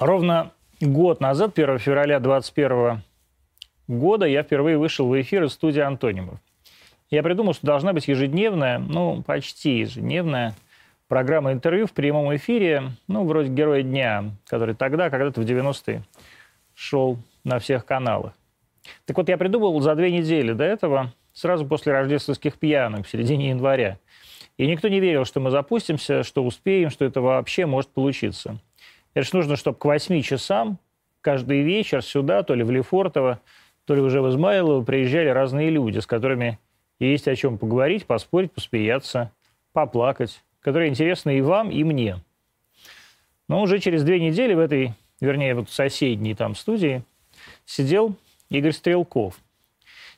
Ровно год назад, 1 февраля 2021 года, я впервые вышел в эфир из студии «Антонимов». Я придумал, что должна быть ежедневная, ну, почти ежедневная программа интервью в прямом эфире, ну, вроде «Героя дня», который тогда, когда-то в 90-е, шел на всех каналах. Так вот, я придумал за две недели до этого, сразу после рождественских пьянок, в середине января. И никто не верил, что мы запустимся, что успеем, что это вообще может получиться. Это же нужно, чтобы к 8 часам каждый вечер сюда, то ли в Лефортово, то ли уже в Измайлово приезжали разные люди, с которыми есть о чем поговорить, поспорить, посмеяться, поплакать, которые интересны и вам, и мне. Но уже через две недели в этой, вернее, вот соседней там студии сидел Игорь Стрелков.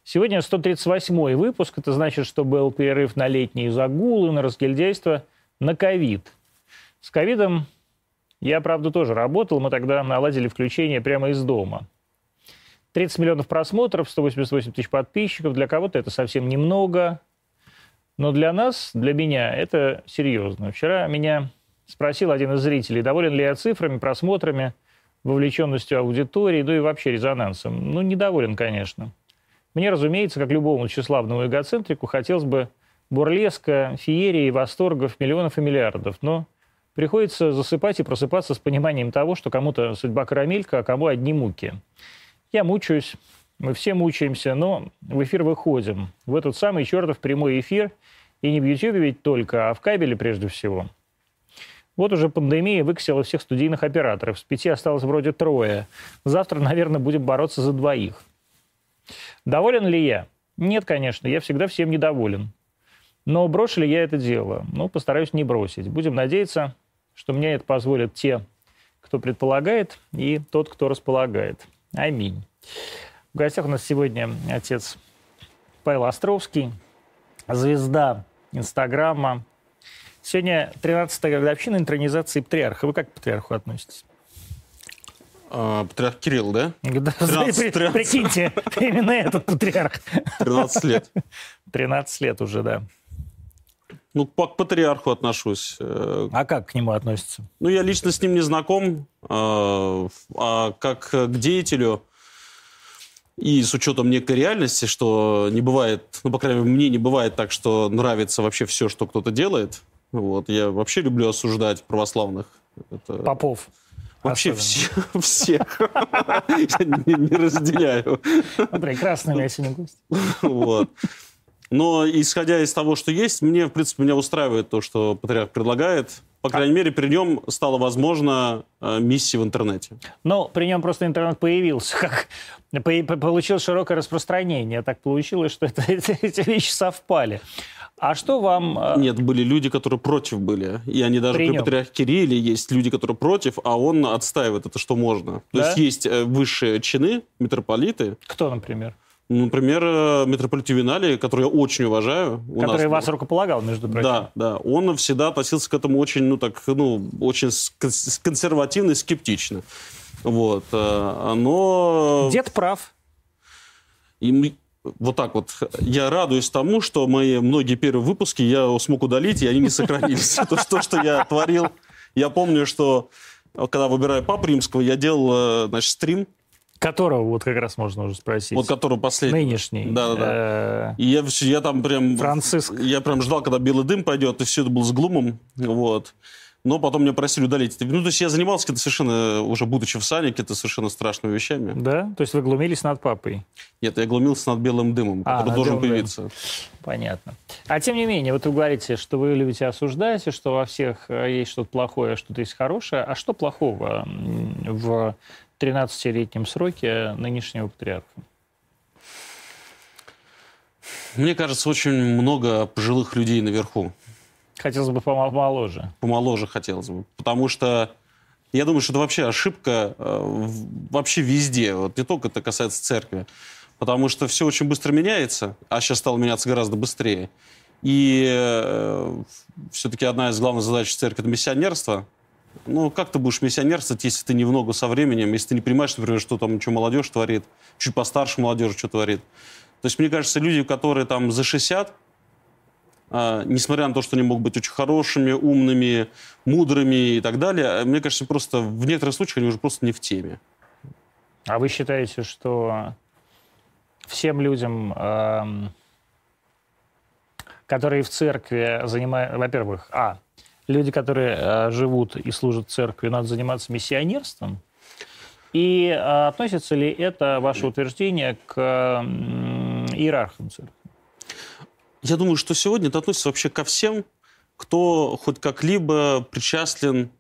Сегодня 138-й выпуск. Это значит, что был перерыв на летние загулы, на разгильдяйство, на ковид. С ковидом я, правда, тоже работал. Мы тогда наладили включение прямо из дома. 30 миллионов просмотров, 188 тысяч подписчиков. Для кого-то это совсем немного. Но для нас, для меня, это серьезно. Вчера меня спросил один из зрителей, доволен ли я цифрами, просмотрами, вовлеченностью аудитории, ну и вообще резонансом. Ну, недоволен, конечно. Мне, разумеется, как любому тщеславному эгоцентрику, хотелось бы бурлеска, феерии, восторгов, миллионов и миллиардов. Но приходится засыпать и просыпаться с пониманием того, что кому-то судьба карамелька, а кому одни муки. Я мучаюсь, мы все мучаемся, но в эфир выходим. В этот самый чертов прямой эфир. И не в Ютьюбе ведь только, а в кабеле прежде всего. Вот уже пандемия выкосила всех студийных операторов. С пяти осталось вроде трое. Завтра, наверное, будем бороться за двоих. Доволен ли я? Нет, конечно, я всегда всем недоволен. Но брошу ли я это дело? Ну, постараюсь не бросить. Будем надеяться, что мне это позволят те, кто предполагает, и тот, кто располагает. Аминь. В гостях у нас сегодня отец Павел Островский, звезда Инстаграма. Сегодня 13-я годовщина интронизации патриарха. Вы как к патриарху относитесь? А, патриарх Кирилл, да? Да, 13, 13. Прикиньте, именно этот патриарх. 13 лет. 13 лет уже, да. Ну, к патриарху отношусь. Э, а как к нему относится? Ну, я лично с ним не знаком, а, а как к деятелю и с учетом некой реальности, что не бывает, ну, по крайней мере, мне не бывает так, что нравится вообще все, что кто-то делает. Вот. Я вообще люблю осуждать православных. Это... Попов. Вообще все, всех. Я не разделяю. Ну, прекрасный сегодня гость. Вот. Но исходя из того, что есть, мне, в принципе, меня устраивает то, что патриарх предлагает. По крайней мере, при нем стало возможно э, миссия в интернете. Ну, при нем просто интернет появился, как получил широкое распространение. Так получилось, что это, эти вещи совпали. А что вам... Э, Нет, были люди, которые против были. И они даже при, при патриархе Кирилле есть люди, которые против, а он отстаивает это, что можно. Да? То есть есть э, высшие чины, митрополиты. Кто, например? Например, э, митрополит Ювеналий, который я очень уважаю. Который нас, вас рукополагал, между прочим. Да, да. Он всегда относился к этому очень, ну так, ну, очень консервативно и скептично. Вот. Э, но... Дед прав. И вот так вот. Я радуюсь тому, что мои многие первые выпуски я смог удалить, и они не сохранились. То, что я творил. Я помню, что когда выбираю Папу Римского, я делал, э, значит, стрим Которого вот как раз можно уже спросить. Вот которого последний. Нынешний. Да, да, да. И я, я там прям... Франциск. Я прям ждал, когда белый дым пойдет, и все это было с глумом. Вот. Но потом меня просили удалить. Ну, то есть я занимался какие-то совершенно, уже будучи в сане, какие-то совершенно страшными вещами. Да? То есть вы глумились над папой? Нет, я глумился над белым дымом, а, который должен появиться. Дымом. Понятно. А тем не менее, вот вы говорите, что вы любите осуждать, и что во всех э, есть что-то плохое, а что-то есть хорошее. А что плохого в 13-летнем сроке нынешнего патриарха? Мне кажется, очень много пожилых людей наверху. Хотелось бы помоложе. Помоложе хотелось бы. Потому что я думаю, что это вообще ошибка э, вообще везде. Вот не только это касается церкви. Потому что все очень быстро меняется, а сейчас стало меняться гораздо быстрее. И э, все-таки одна из главных задач церкви – это миссионерство. Ну, как ты будешь миссионерствовать, если ты не в ногу со временем, если ты не понимаешь, например, что там, что молодежь творит, чуть постарше молодежь что творит. То есть, мне кажется, люди, которые там за 60, а, несмотря на то, что они могут быть очень хорошими, умными, мудрыми и так далее, мне кажется, просто в некоторых случаях они уже просто не в теме. А вы считаете, что всем людям, эм, которые в церкви занимают, во-первых, а, люди, которые э, живут и служат в церкви, надо заниматься миссионерством? И э, относится ли это, ваше утверждение, к э, иерархам церкви? Я думаю, что сегодня это относится вообще ко всем, кто хоть как-либо причастен,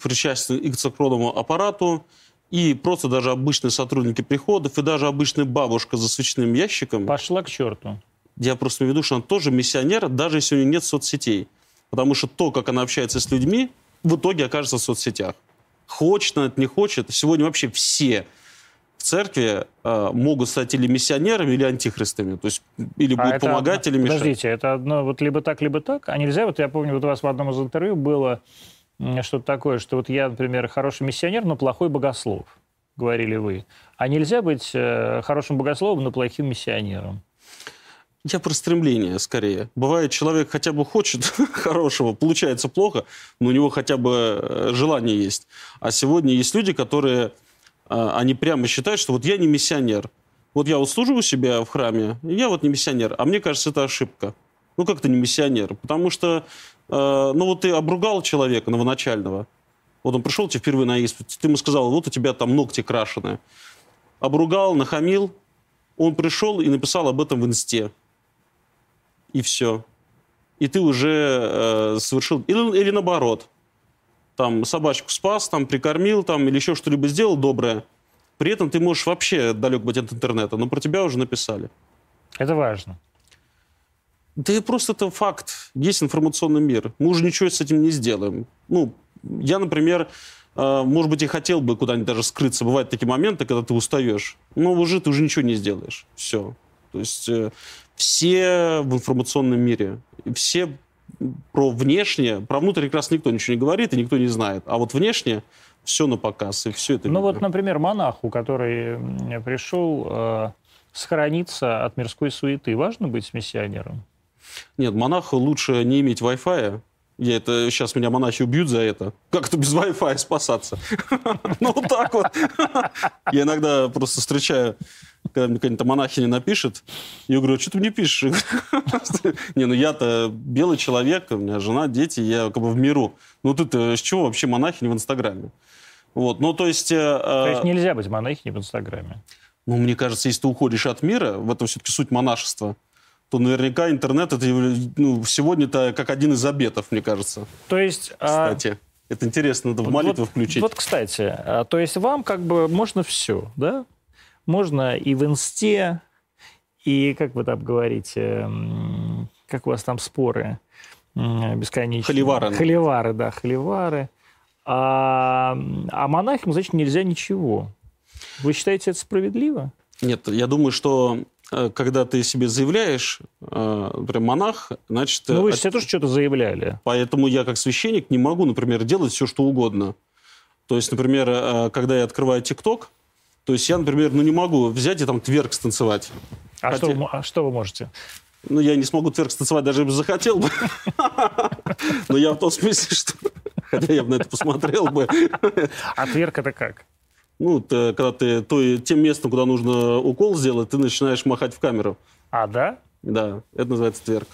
причастен и к церковному аппарату, и просто даже обычные сотрудники приходов, и даже обычная бабушка за свечным ящиком. Пошла к черту. Я просто имею в виду, что она тоже миссионер, даже если у нее нет соцсетей. Потому что то, как она общается с людьми, в итоге окажется в соцсетях. Хочет она это, не хочет. Сегодня вообще все в церкви э, могут стать или миссионерами, или антихристами. То есть или а будут это, помогать, или мешать. Подождите, это одно вот либо так, либо так? А нельзя? Вот я помню, вот у вас в одном из интервью было что-то такое, что вот я, например, хороший миссионер, но плохой богослов, говорили вы. А нельзя быть э, хорошим богословом, но плохим миссионером? Я про стремление скорее. Бывает, человек хотя бы хочет хорошего, получается плохо, но у него хотя бы э, желание есть. А сегодня есть люди, которые, э, они прямо считают, что вот я не миссионер. Вот я вот у себя в храме, я вот не миссионер. А мне кажется, это ошибка. Ну, как то не миссионер? Потому что, э, ну, вот ты обругал человека новоначального. Вот он пришел тебе впервые на исповедь, ты ему сказал, вот у тебя там ногти крашеные. Обругал, нахамил, он пришел и написал об этом в инсте и все. И ты уже э, совершил... Или, или наоборот. Там собачку спас, там прикормил, там, или еще что-либо сделал доброе. При этом ты можешь вообще далек быть от интернета, но про тебя уже написали. Это важно. Да и просто это факт. Есть информационный мир. Мы уже ничего с этим не сделаем. Ну, я, например, э, может быть, и хотел бы куда-нибудь даже скрыться. Бывают такие моменты, когда ты устаешь. Но уже ты уже ничего не сделаешь. Все. То есть э, все в информационном мире, все про внешнее, про внутрь как раз никто ничего не говорит и никто не знает. А вот внешне все на показ, и все это... Ну вот, например, монаху, который пришел э, сохраниться от мирской суеты, важно быть миссионером? Нет, монаху лучше не иметь Wi-Fi, я это сейчас меня монахи убьют за это. Как это без Wi-Fi спасаться? Ну, вот так вот. Я иногда просто встречаю когда мне какая-нибудь монахиня напишет, я говорю, «А что ты мне пишешь? Не, ну я-то белый человек, у меня жена, дети, я как бы в миру. Ну ты-то с чего вообще монахиня в Инстаграме? Вот, ну то есть... Э, то есть нельзя быть монахиней в Инстаграме? Ну, мне кажется, если ты уходишь от мира, в этом все-таки суть монашества, то наверняка интернет это ну, сегодня-то как один из обетов, мне кажется. То есть... А кстати. Это интересно, надо в молитву вот, включить. Вот, кстати, а, то есть вам как бы можно все, да? Можно и в инсте, и, как вы там говорите, как у вас там споры бесконечные. Холивары. Холивары, да, холивары. А, а монахам, значит, нельзя ничего. Вы считаете это справедливо? Нет, я думаю, что э, когда ты себе заявляешь, э, например, монах, значит... Ну, вы же от... тоже что-то заявляли. Поэтому я, как священник, не могу, например, делать все, что угодно. То есть, например, э, когда я открываю ТикТок, то есть я, например, ну не могу взять и там тверк станцевать. А, Хотя... что, а что вы можете? Ну, я не смогу тверк станцевать, даже если захотел бы. Но я в том смысле, что... Хотя я бы на это посмотрел бы. А тверк это как? Ну, ты, когда ты то, тем местом, куда нужно укол сделать, ты начинаешь махать в камеру. А, да? Да, это называется тверк.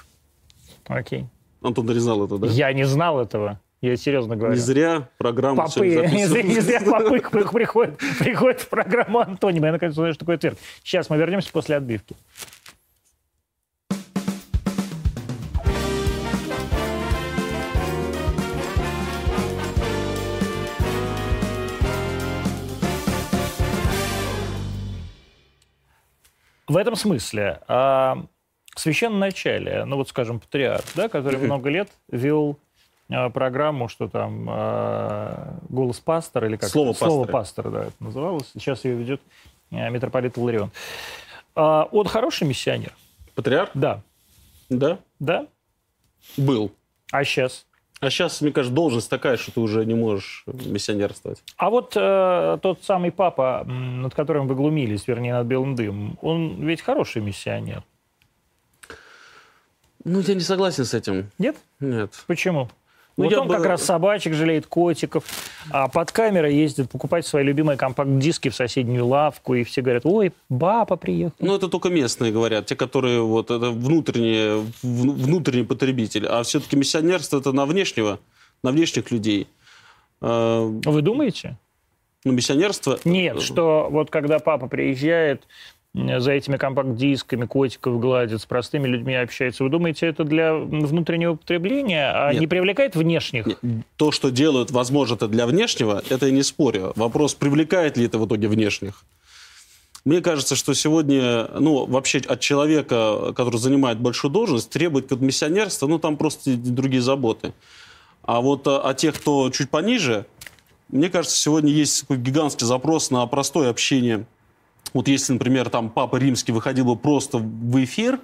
Окей. Антон нарезал это, да? Я не знал этого. Я серьезно говорю. Не зря программа Попы, не, зря, не зря попы приходят, приходят в программу Антонима. Я наконец узнаю, что такое тверк. Сейчас мы вернемся после отбивки. В этом смысле а, священное начале, ну вот, скажем, патриарх, да, который много лет вел программу, что там э, «Голос пастора» или как Слово, Слово пастора, да, это называлось. Сейчас ее ведет э, митрополит Ларион. Э, он хороший миссионер? Патриарх? Да. Да? Да. Был. А сейчас? А сейчас, мне кажется, должность такая, что ты уже не можешь миссионерствовать. А вот э, тот самый папа, над которым вы глумились, вернее, над белым дымом, он ведь хороший миссионер. Ну, я не согласен с этим. Нет? Нет. Почему? Ну, вот он бы- как раз собачек жалеет, котиков, а под камерой ездит покупать свои любимые компакт-диски в соседнюю лавку, и все говорят, ой, баба приехала. Ну, это только местные говорят, те, которые вот это внутренние, внутренний потребитель. А все-таки миссионерство это на внешнего, на внешних людей. Э, Вы думаете? Ну, миссионерство... Нет, что вот когда папа приезжает, за этими компакт-дисками котиков гладит, с простыми людьми общается, вы думаете, это для внутреннего потребления, а Нет. не привлекает внешних? Нет, То, что делают, возможно, это для внешнего, это я не спорю. Вопрос, привлекает ли это в итоге внешних. Мне кажется, что сегодня, ну, вообще от человека, который занимает большую должность, требовать как миссионерства, ну, там просто другие заботы. А вот а, о тех, кто чуть пониже, мне кажется, сегодня есть такой гигантский запрос на простое общение. Вот если, например, там Папа Римский выходил бы просто в эфир,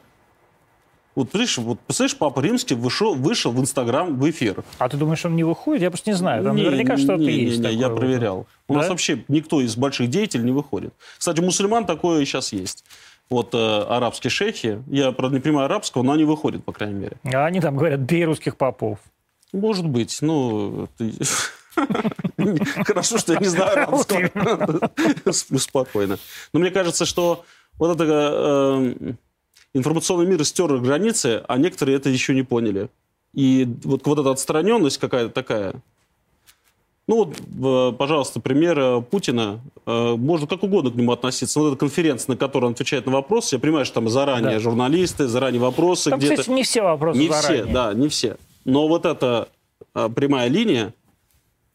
вот, представляешь, вот, представляешь, Папа Римский вышел, вышел в Инстаграм в эфир. А ты думаешь, он не выходит? Я просто не знаю. Там Не, наверняка не, что-то не, есть. Не, такое я вот. проверял. У Да? нас вообще никто из больших деятелей не выходит. Кстати, у мусульман такое сейчас есть. Вот э, арабские шейхи, я, правда, не понимаю арабского, но они выходят, по крайней мере. А они там говорят, бей русских попов. Может быть, ну... это- Хорошо, что я не знаю арабского. Спокойно. Но мне кажется, что вот это э, информационный мир стер границы, а некоторые это еще не поняли. И вот, вот эта отстраненность какая-то такая. Ну вот, э, пожалуйста, пример э, Путина. Э, Можно как угодно к нему относиться. Но вот эта конференция, на которой он отвечает на вопросы, я понимаю, что там заранее Да. журналисты, заранее вопросы Там, где-то. кстати, не все вопросы Не заранее. все, да, не все. Но вот эта прямая линия,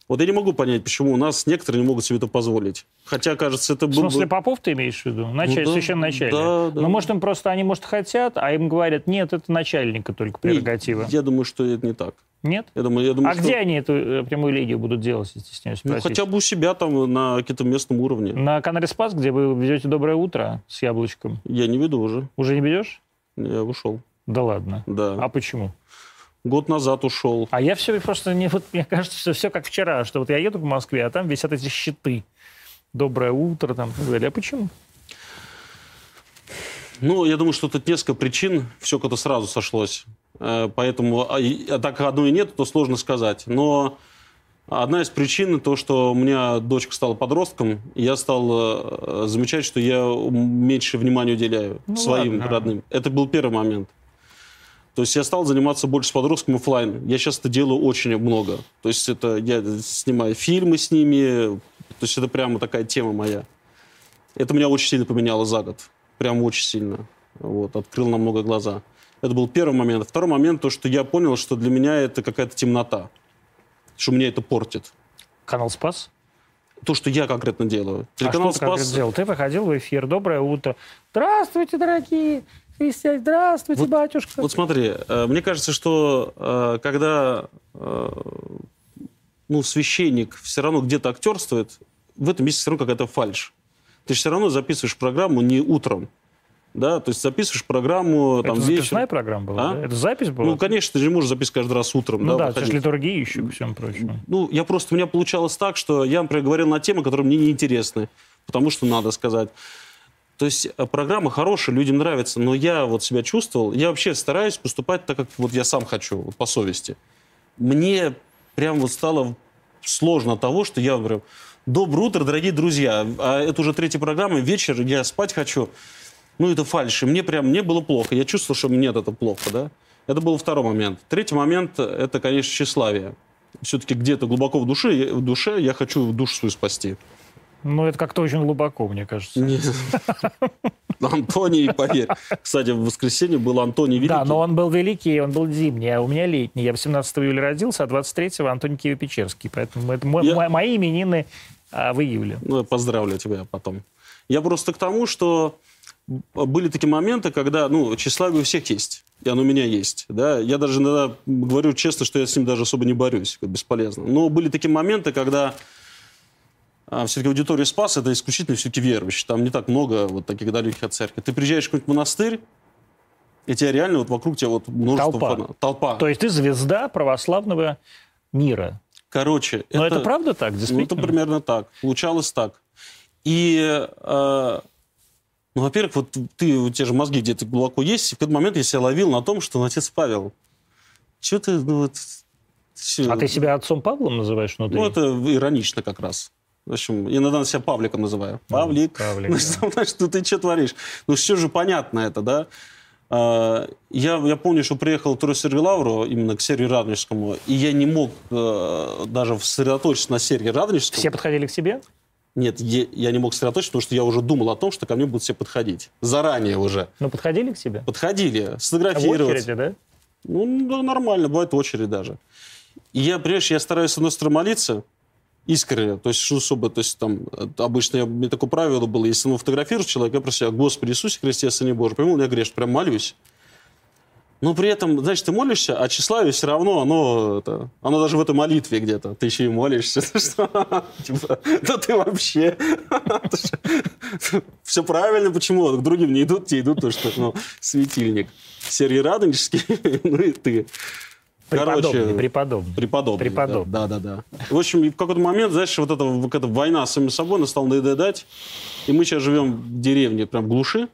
вот я не могу понять, почему у нас некоторые не могут себе это позволить. Хотя, кажется, это В было смысле, бы... Попов ты имеешь в виду? Началь... Ну да, Священный начальник. да, да. Но может им просто, они, может, хотят, а им говорят, нет, это начальника только прерогатива. Я думаю, что это не так. Нет? Я думаю, я думаю, А что... где они эту э, прямую линию будут делать, если стесняюсь Ну, спросить? хотя бы у себя там на каком-то местном уровне. На канале Спас, где вы ведете «Доброе утро» с яблочком. Я не веду уже. Уже не ведешь? Я ушел. Да ладно. Да. А почему? Год назад ушел. А я все просто не вот мне кажется, что все как вчера, что вот я еду по Москве, а там висят эти щиты. Доброе утро, там и так далее. А почему? Ну, я думаю, что тут несколько причин. Все как-то сразу сошлось. Э, Поэтому, а, и- а так одной нет, то сложно сказать. Но одна из причин то, что у меня дочка стала подростком, и я стал э, замечать, что я меньше внимания уделяю Ну своим ладно. родным. Это был первый момент. То есть я стал заниматься больше с подростком оффлайн. Я сейчас это делаю очень много. То есть это я снимаю фильмы с ними. То есть это прямо такая тема моя. Это меня очень сильно поменяло за год. Прям очень сильно. Вот, открыл намного глаза. Это был первый момент. Второй момент, то, что я понял, что для меня это какая-то темнота. Что меня это портит. Канал Спас? То, что я конкретно делаю. А Телеканал что ты «Спас» сделал? Ты выходил в эфир. Доброе утро. Здравствуйте, дорогие христиане. Здравствуйте, Вот- батюшка. Вот смотри, э, мне кажется, что э, когда э, ну, священник все равно где-то актерствует, в этом есть все равно какая-то фальшь. Ты все равно записываешь программу не утром. Да, то есть записываешь программу там это записная вечером. программа была? А? да? Это запись была? Ну, конечно, ты же можешь записывать каждый раз утром. Ну да, да, это же литургия еще, ко всему прочему. Ну, я просто, у меня получалось так, что я, например, говорил на темы, которые мне неинтересны, потому что надо сказать. То есть э, программа хорошая, людям нравится, но я вот себя чувствовал, я вообще стараюсь поступать так, как вот я сам хочу, вот по совести. Мне прям вот стало сложно того, что я говорю, доброе утро, дорогие друзья, а это уже третья программа, вечер, я спать хочу. Ну, это фальшь. И мне прям, мне было плохо. Я чувствовал, что нет, это плохо, да. Это был второй момент. Третий момент, это, конечно, тщеславие. Все-таки где-то глубоко в душе, в душе я хочу душу свою спасти. Ну, это как-то очень глубоко, мне кажется. Антоний, поверь. Кстати, в воскресенье был Антоний Великий. Да, но он был великий, он был зимний, а у меня летний. Я 18 июля родился, а 23-го Антоний Киево-Печерский. Поэтому это Я- мо- мои именины а, в июле. Ну, я поздравлю тебя потом. Я просто к тому, что были такие моменты, когда, ну, тщеславие у всех есть. И оно у меня есть. Да? Я даже иногда говорю честно, что я с ним даже особо не борюсь. бесполезно. Но были такие моменты, когда все-таки аудитория Спас это исключительно все-таки верующие. Там не так много вот таких далеких от церкви. Ты приезжаешь в какой-нибудь монастырь, и тебя реально вот вокруг тебя вот множество Толпа. фанатов. Толпа. То есть ты звезда православного мира. Короче, Но это, правда так, Ну, это действительно? примерно так. Получалось так. И э, Ну, во-первых, вот ты, у тебя же мозги где-то глубоко есть. И в какой-то момент я себя ловил на том, что он отец Павел. Чего ты, ну вот... всё- А ты себя отцом Павлом называешь внутри? Ну, это иронично как раз. В общем, иногда себя Павликом называю. Павлик. Павлик, Ну, да. знаешь, ну ты что творишь? Ну, все же понятно это, да? А, Я, я помню, что приехал второй Сергей Лавру, именно к Сергею Радонежскому, и я не мог э, даже сосредоточиться на Сергее Радонежском. Все подходили к тебе? Нет, я, я не мог сосредоточиться, потому что я уже думал о том, что ко мне будут все подходить. Заранее уже. Ну, подходили к тебе? Подходили, А в очереди, да? Ну, да, нормально, бывает очередь даже. И я, понимаешь, я стараюсь, с одной стороны, молиться искренне, то есть, что особо, то есть, там, э, обычно я, меня такое правило было, если ну, фотографируешь человека, я просто Господи Иисусе Христе, Сыне Божий, пойму, я грешен, прям молюсь. Но при этом, знаешь, ты молишься, а тщеславие все равно, оно, это, оно даже в этой молитве где-то. Ты еще и молишься. Типа, Да ты вообще... Все правильно, почему? К другим не идут, те идут, то что ну, светильник. Сергей Радонежский, ну и ты. Преподобный, преподобный. Преподобный. Преподобный. Да, да, да. В общем, в какой-то момент, знаешь, вот эта, вот эта война с самим собой, она стала надоедать. И мы сейчас живем в деревне, прям в глуши.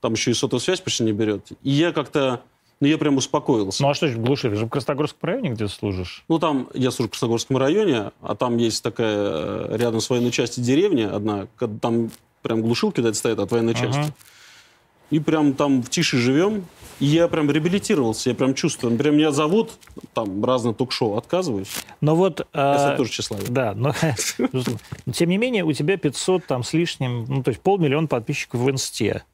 Там еще и сотовую связь почти не берет. И я как-то, ну, я прям успокоился. Ну, а что же в глуши? Ты же в Красногорском районе где служишь? Ну, там, я служу в Красногорском районе, а там есть такая, э, рядом с военной частью деревня одна, там прям глушилки да, стоят от военной части. Ага. И прям там в тише живем. И я прям реабилитировался, я прям чувствую. Прям меня зовут, там, разные ток-шоу, отказываюсь. Но вот... Я, э, тоже тщеславие. Да, но, но тем не менее у тебя 500 там с лишним, ну то есть полмиллиона подписчиков в инсте.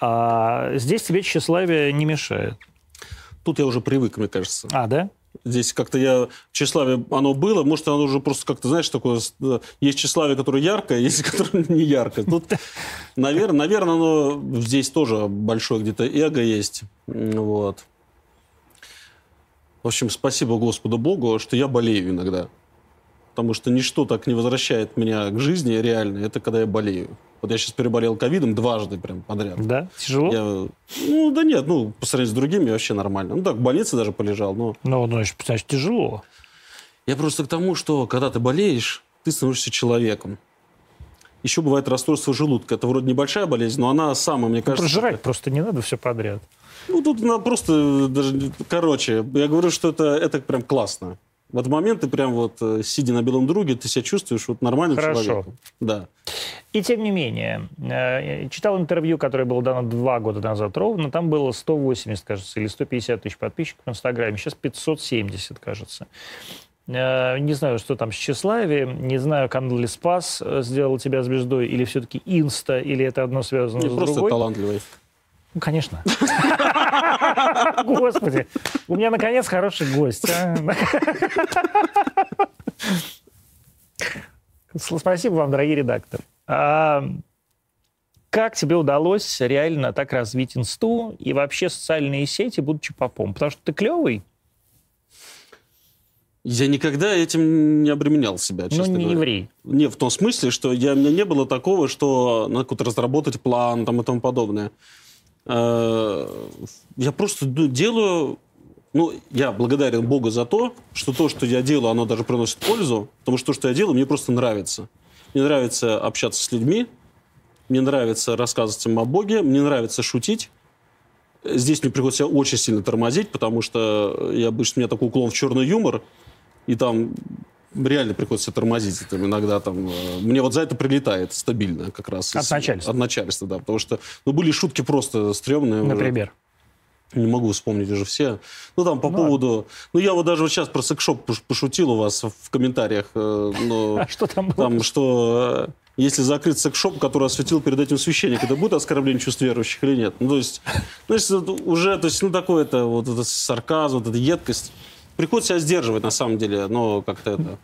А здесь тебе тщеславие не мешает. Тут я уже привык, мне кажется. А, да? Здесь как-то я... Тщеславие, оно было, может, оно уже просто как-то, знаешь, такое... э, Есть тщеславие, которое яркое, есть, которое не яркое. Тут, наверное, наверное, оно здесь тоже большое где-то эго есть. Вот. В общем, спасибо Господу Богу, что я болею иногда. Потому что ничто так не возвращает меня к жизни реально, это когда я болею. Вот я сейчас переболел ковидом дважды прям подряд. Да? Тяжело? Я, ну, да нет, ну, по сравнению с другими вообще нормально. Ну, так, в больнице даже полежал, но... Ну, ну, значит, значит, тяжело. Я просто к тому, что когда ты болеешь, ты становишься человеком. Еще бывает расстройство желудка. Это вроде небольшая болезнь, но она самая, мне кажется... Прожрать просто не надо все подряд. Ну, тут надо просто даже... Короче, я говорю, что это, это прям классно. В этот момент ты прям вот, э, сидя на белом друге, ты себя чувствуешь вот нормальным Хорошо. человеком. Да. И тем не менее, э, читал интервью, которое было дано два года назад ровно, там было 180, кажется, или 150 тысяч подписчиков в Инстаграме, сейчас 570, кажется. Э, Не знаю, что там с тщеславием, не знаю, канал ли Спас сделал тебя звездой, или все-таки Инста, или это одно связано Не с просто другой. талантливый. Ну, конечно. Господи, у меня, наконец, хороший гость. а. Спасибо вам, дорогие редакторы. А Как тебе удалось реально так развить инсту и вообще социальные сети, будучи попом? Потому что ты клевый, Я никогда этим не обременял себя, но честно не говоря. еврей. Не, в том смысле, что я, у меня не было такого, что надо разработать план там, и тому подобное. Э, Я просто делаю... Ну, я благодарен Богу за то, что то, что я делаю, оно даже приносит пользу, потому что то, что я делаю, мне просто нравится. Мне нравится общаться с людьми, мне нравится рассказывать им о Боге, мне нравится шутить. Здесь мне приходится очень сильно тормозить, потому что я обычно, у меня такой уклон в черный юмор, и там реально приходится тормозить там, иногда там. э, Мне вот за это прилетает стабильно как раз. От из- начальства. От начальства, да. Потому что, ну, были шутки просто стрёмные. уже. Например. Не могу вспомнить уже все. Ну, там по Ну, поводу... Ну, я вот даже вот сейчас про секшоп пош- пошутил у вас в комментариях. э, но А что там было? там, что э, если закрыть секшоп, который осветил перед этим священник, это будет оскорбление чувств верующих или нет? Ну, то есть, ну, если вот уже, то есть, ну, такое это, вот это сарказм, вот эта едкость. Приходится себя сдерживать, на самом деле, но как-то это...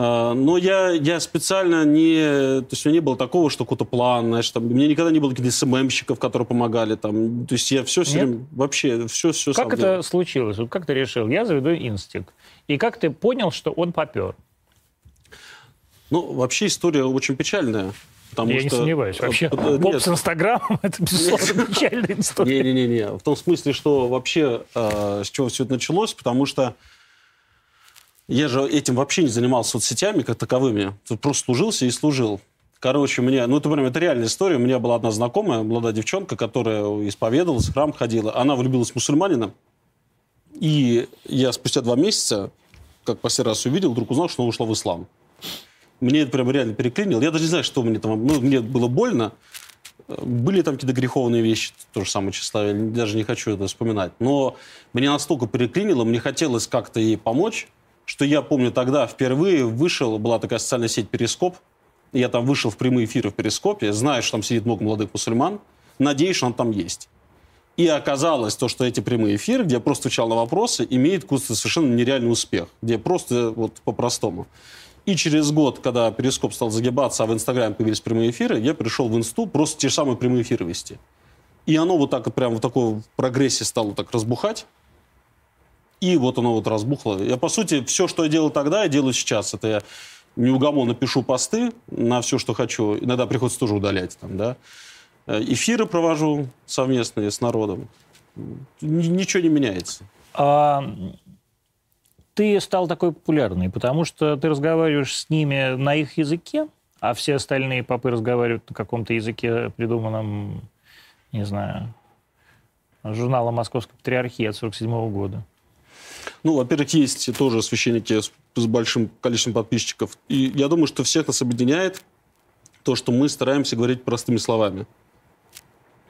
А, Но я, я специально не... То есть у меня не было такого, что какой-то план, знаешь, там... У меня никогда не было каких-то СММщиков, которые помогали, там... То есть я все все время... Вообще, все, все Как это случилось? Вот как ты решил? Я заведу инстик. И как ты понял, что он попер? Ну, вообще история очень печальная. Потому Я что... не сомневаюсь. Вообще, Э, э, нет. с Инстаграмом – это, безусловно, печальная история. Не-не-не, в том смысле, что вообще э, с чего все это началось, потому что я же этим вообще не занимался соцсетями как таковыми. Тут просто служился и служил. Короче, мне, ну это прям это реальная история. У меня была одна знакомая, молодая девчонка, которая исповедовалась, в храм ходила. Она влюбилась в мусульманина. И я спустя два месяца, как последний раз увидел, вдруг узнал, что она ушла в ислам. Мне это прям реально переклинило. Я даже не знаю, что мне там... Ну, мне было больно. Были там какие-то греховные вещи, то же самое тщеславие, даже не хочу это вспоминать. Но мне настолько переклинило, мне хотелось как-то ей помочь, что я помню тогда впервые вышел, была такая социальная сеть «Перископ», я там вышел в прямые эфиры в Перископе, знаю, что там сидит много молодых мусульман, надеюсь, что он там есть. И оказалось то, что эти прямые эфиры, где я просто отвечал на вопросы, имеют какой-то совершенно нереальный успех, где просто вот по-простому. И через год, когда Перископ стал загибаться, а в Инстаграме появились прямые эфиры, я пришел в Инсту просто те же самые прямые эфиры вести. И оно вот так вот прямо в такой прогрессе стало так разбухать. И вот оно вот разбухло. Я, по сути, все, что я делал тогда, я делаю сейчас. Это я неугомонно пишу посты на все, что хочу. Иногда приходится тоже удалять там, да. Э, эфиры провожу совместные с народом. Ничего не меняется. А, ты стал такой популярный, потому что ты разговариваешь с ними на их языке, а все остальные попы разговаривают на каком-то языке, придуманном, не знаю, журналом «Московской патриархии» от 1947 года. Ну, во-первых, есть тоже священники с, с большим количеством подписчиков. И я думаю, что всех нас объединяет то, что мы стараемся говорить простыми словами.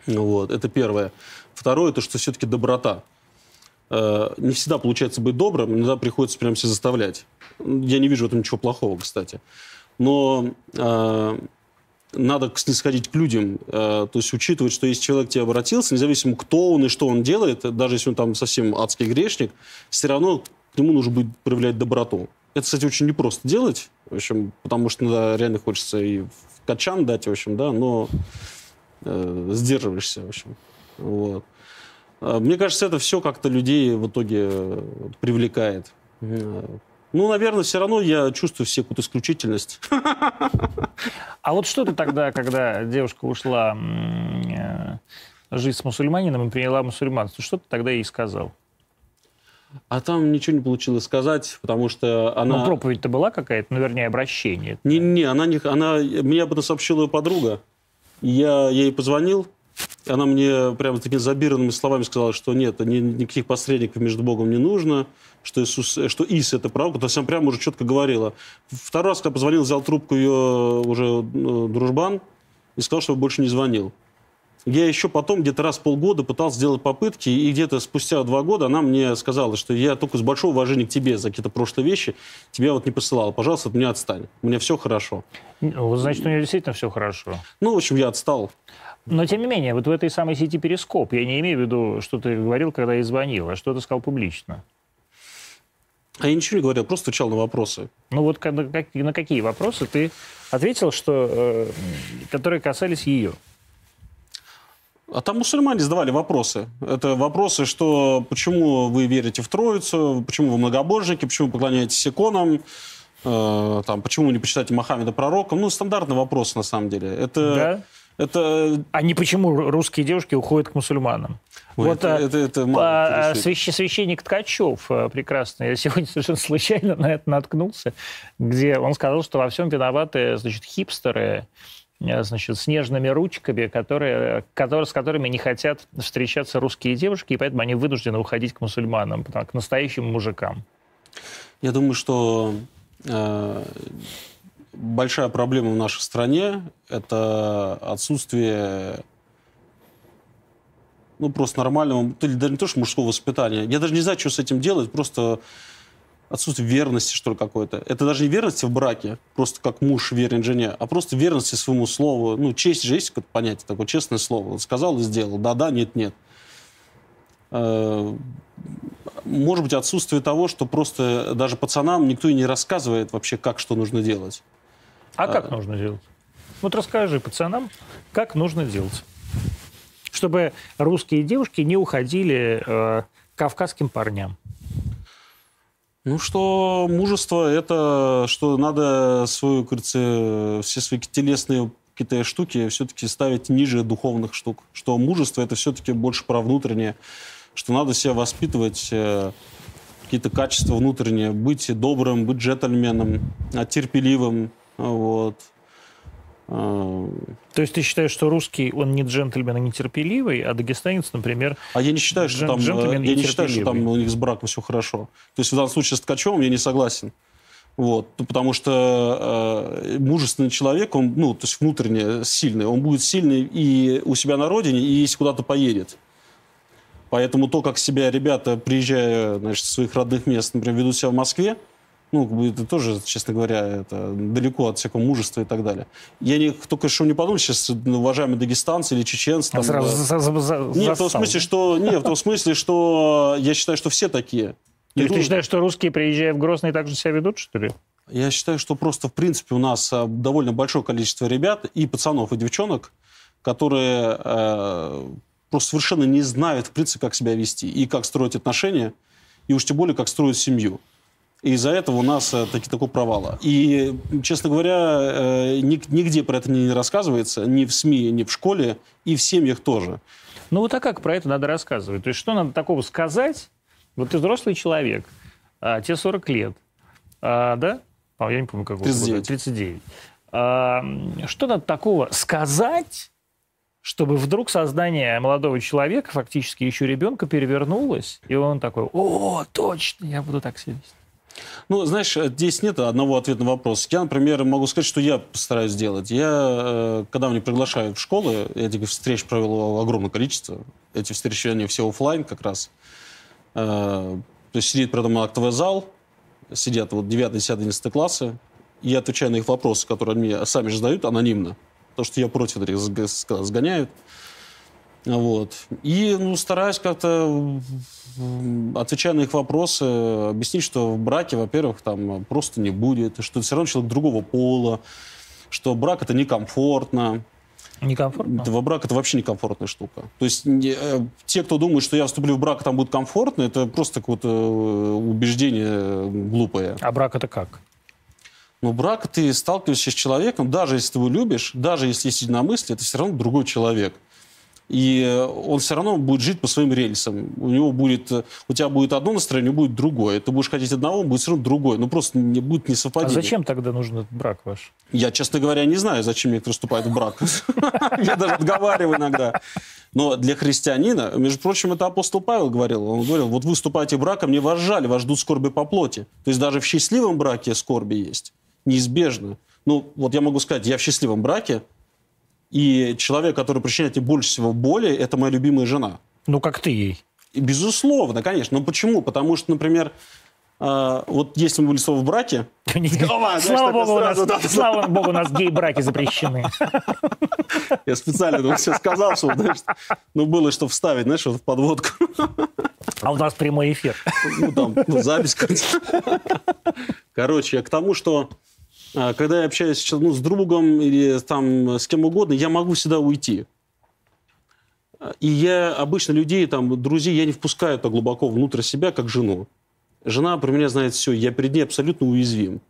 Вот, это первое. Второе, то, что все-таки доброта. Э, не всегда получается быть добрым, иногда приходится прям себя заставлять. Я не вижу в этом ничего плохого, кстати. Но э, надо снисходить к людям, э, то есть учитывать, что если человек к тебе обратился, независимо кто он и что он делает, даже если он там совсем адский грешник, все равно к нему нужно будет проявлять доброту. Это, кстати, очень непросто делать, в общем, потому что иногда реально хочется и в качан дать, в общем, да, но э, сдерживаешься, в общем. Вот. А, мне кажется, это все как-то людей в итоге э, привлекает. Э, ну, наверное, все равно я чувствую все какую-то исключительность. А вот что ты тогда, когда девушка ушла э, жить с мусульманином и приняла мусульманство, что ты тогда ей сказал? А там ничего не получилось сказать, потому что она... Ну, проповедь-то была какая-то, ну, вернее, обращение. Не-не, она, не, она... Мне об этом сообщила ее подруга. Я ей позвонил, она мне прямо такими забиранными словами сказала, что нет, ни, никаких посредников между Богом не нужно, что, Иисус, что Ис – это пророк. То есть она прямо уже четко говорила. Второй раз, когда позвонил, взял трубку ее уже ну, дружбан и сказал, что больше не звонил. Я еще потом где-то раз в полгода пытался сделать попытки, и где-то спустя два года она мне сказала, что я только с большого уважения к тебе за какие-то прошлые вещи тебя вот не посылала. Пожалуйста, от меня отстань. У меня все хорошо. Значит, у нее действительно все хорошо. Ну, в общем, я отстал. Но, тем не менее, вот в этой самой сети Перископ, я не имею в виду, что ты говорил, когда я звонил, а что ты сказал публично. А я ничего не говорил, просто отвечал на вопросы. Ну вот на, на какие вопросы ты ответил, что, э, которые касались ее? А там мусульмане задавали вопросы. Это вопросы, что почему вы верите в Троицу, почему вы многобожники, почему вы поклоняетесь иконам, э, там, почему вы не почитаете Мохаммеда пророком. Ну, стандартный вопрос, на самом деле. Это... Да? Это... А не почему русские девушки уходят к мусульманам? Ой, вот это, а, это, это мало, а, свящ, священник Ткачев а, прекрасный, я сегодня совершенно случайно на это наткнулся, где он сказал, что во всем виноваты значит, хипстеры, а, значит, с нежными ручками, которые, которые, с которыми не хотят встречаться русские девушки, и поэтому они вынуждены уходить к мусульманам, к настоящим мужикам. Я думаю, что э, большая проблема в нашей стране – это отсутствие ну, просто нормального, даже не то, что мужского воспитания. Я даже не знаю, что с этим делать, просто отсутствие верности, что ли, какой-то. Это даже не верности в браке, просто как муж верен жене, а просто верности своему слову. Ну, честь же есть какое-то понятие, такое честное слово. сказал и сделал. Да-да, нет-нет. Э, может быть, отсутствие того, что просто даже пацанам никто и не рассказывает вообще, как что нужно делать. А как нужно делать? Вот расскажи пацанам, как нужно делать. Чтобы русские девушки не уходили э, кавказским парням. Ну, что мужество – это что надо свою, кажется, все свои телесные какие-то штуки все-таки ставить ниже духовных штук. Что мужество – это все-таки больше про внутреннее. Что надо себя воспитывать, э, какие-то качества внутренние. Быть добрым, быть джентльменом, терпеливым, вот. Э, То есть ты считаешь, что русский, он не джентльмен и нетерпеливый, а дагестанец, например, А я не считаю, что там, э, я не считаю, что там у них с браком все хорошо. То есть в данном случае с Ткачевым я не согласен. Вот. Ну, Потому что э, мужественный человек, он, ну, то есть внутренне сильный, он будет сильный и у себя на родине, и если куда-то поедет. Поэтому то, как себя ребята, приезжая значит, с своих родных мест, например, ведут себя в Москве, ну, это тоже, честно говоря, это далеко от всякого мужества и так далее. Я не, только что не подумал сейчас, ну, уважаемые дагестанцы или чеченцы. а там, сразу э, за- за- за- нет, в том смысле, да? что нет, в том смысле, что я считаю, что все такие. То есть ты считаешь, что русские, приезжая в Грозный, так же себя ведут, что ли? Я считаю, что просто в принципе у нас а, довольно большое количество ребят и пацанов и девчонок, которые э, просто совершенно не знают в принципе, как себя вести и как строить отношения, и уж тем более как строить семью. И из-за этого у нас э, таки такой провал. И, честно говоря, э, нигде про это не рассказывается, ни в СМИ, ни в школе, и в семьях тоже. Ну вот а как про это надо рассказывать? То есть что надо такого сказать? Вот ты взрослый человек, а, тебе 40 лет, а, да? А, я не помню, какого 39. года. 39. А, что надо такого сказать, чтобы вдруг сознание молодого человека, фактически еще ребенка, перевернулось, и он такой, о, точно, я буду так себя вести. Ну, знаешь, здесь нет одного ответа на вопрос. Я, например, могу сказать, что я постараюсь сделать. Я, э, когда меня приглашают в школы, я этих встреч провел огромное количество. Эти встречи, они все оффлайн как раз. Э, То есть сидит мной актовый зал, сидят вот 9, 10, 11 классы, я отвечаю на их вопросы, которые они мне сами же задают анонимно, потому что я против сгоняют. Вот. И ну, стараюсь как-то, отвечая на их вопросы, объяснить, что в браке, во-первых, там просто не будет, что это все равно человек другого пола, что брак это некомфортно. Некомфортно? Во брак это вообще некомфортная штука. То есть не- э, те, кто думает, что я вступлю в брак, там будет комфортно, это просто какое-то э, убеждение глупое. А брак это как? Но брак ты сталкиваешься с человеком, даже если ты его любишь, даже если есть единомыслие, это все равно другой человек. И э, он все равно будет жить по своим рельсам. У него будет, э, у тебя будет одно настроение, будет другое. Ты будешь хотеть одного, он будет все равно другое. Ну просто не будет А несовпадения. зачем тогда нужен этот брак ваш? Я, честно говоря, не знаю, зачем некоторые вступают в брак. Я даже отговариваю иногда. Но для христианина, между прочим, это апостол Павел говорил. Он говорил, вот вы вступаете в брак, а мне вас жаль, вас ждут скорби по плоти. То есть даже в счастливом браке скорби есть. Неизбежно. Ну, вот я могу сказать, я в счастливом браке, и человек, который причиняет мне больше всего боли, это моя любимая жена. Ну, как ты ей. И, безусловно, конечно. Но почему? Потому что, например, э, вот если мы были с тобой в браке, Слава богу, у нас, слава богу, у нас гей-браки запрещены. Я специально это все сказал, чтобы, знаешь, ну, было что вставить, знаешь, вот в подводку. А у нас прямой эфир. Ну, там, ну, запись. Короче, я к тому, что когда я общаюсь ну, с другом или там с кем угодно, я могу всегда уйти. А, И я обычно людей, там, друзей, я не впускаю так глубоко внутрь себя, как жену. Жена про меня знает все, я перед ней абсолютно уязвим.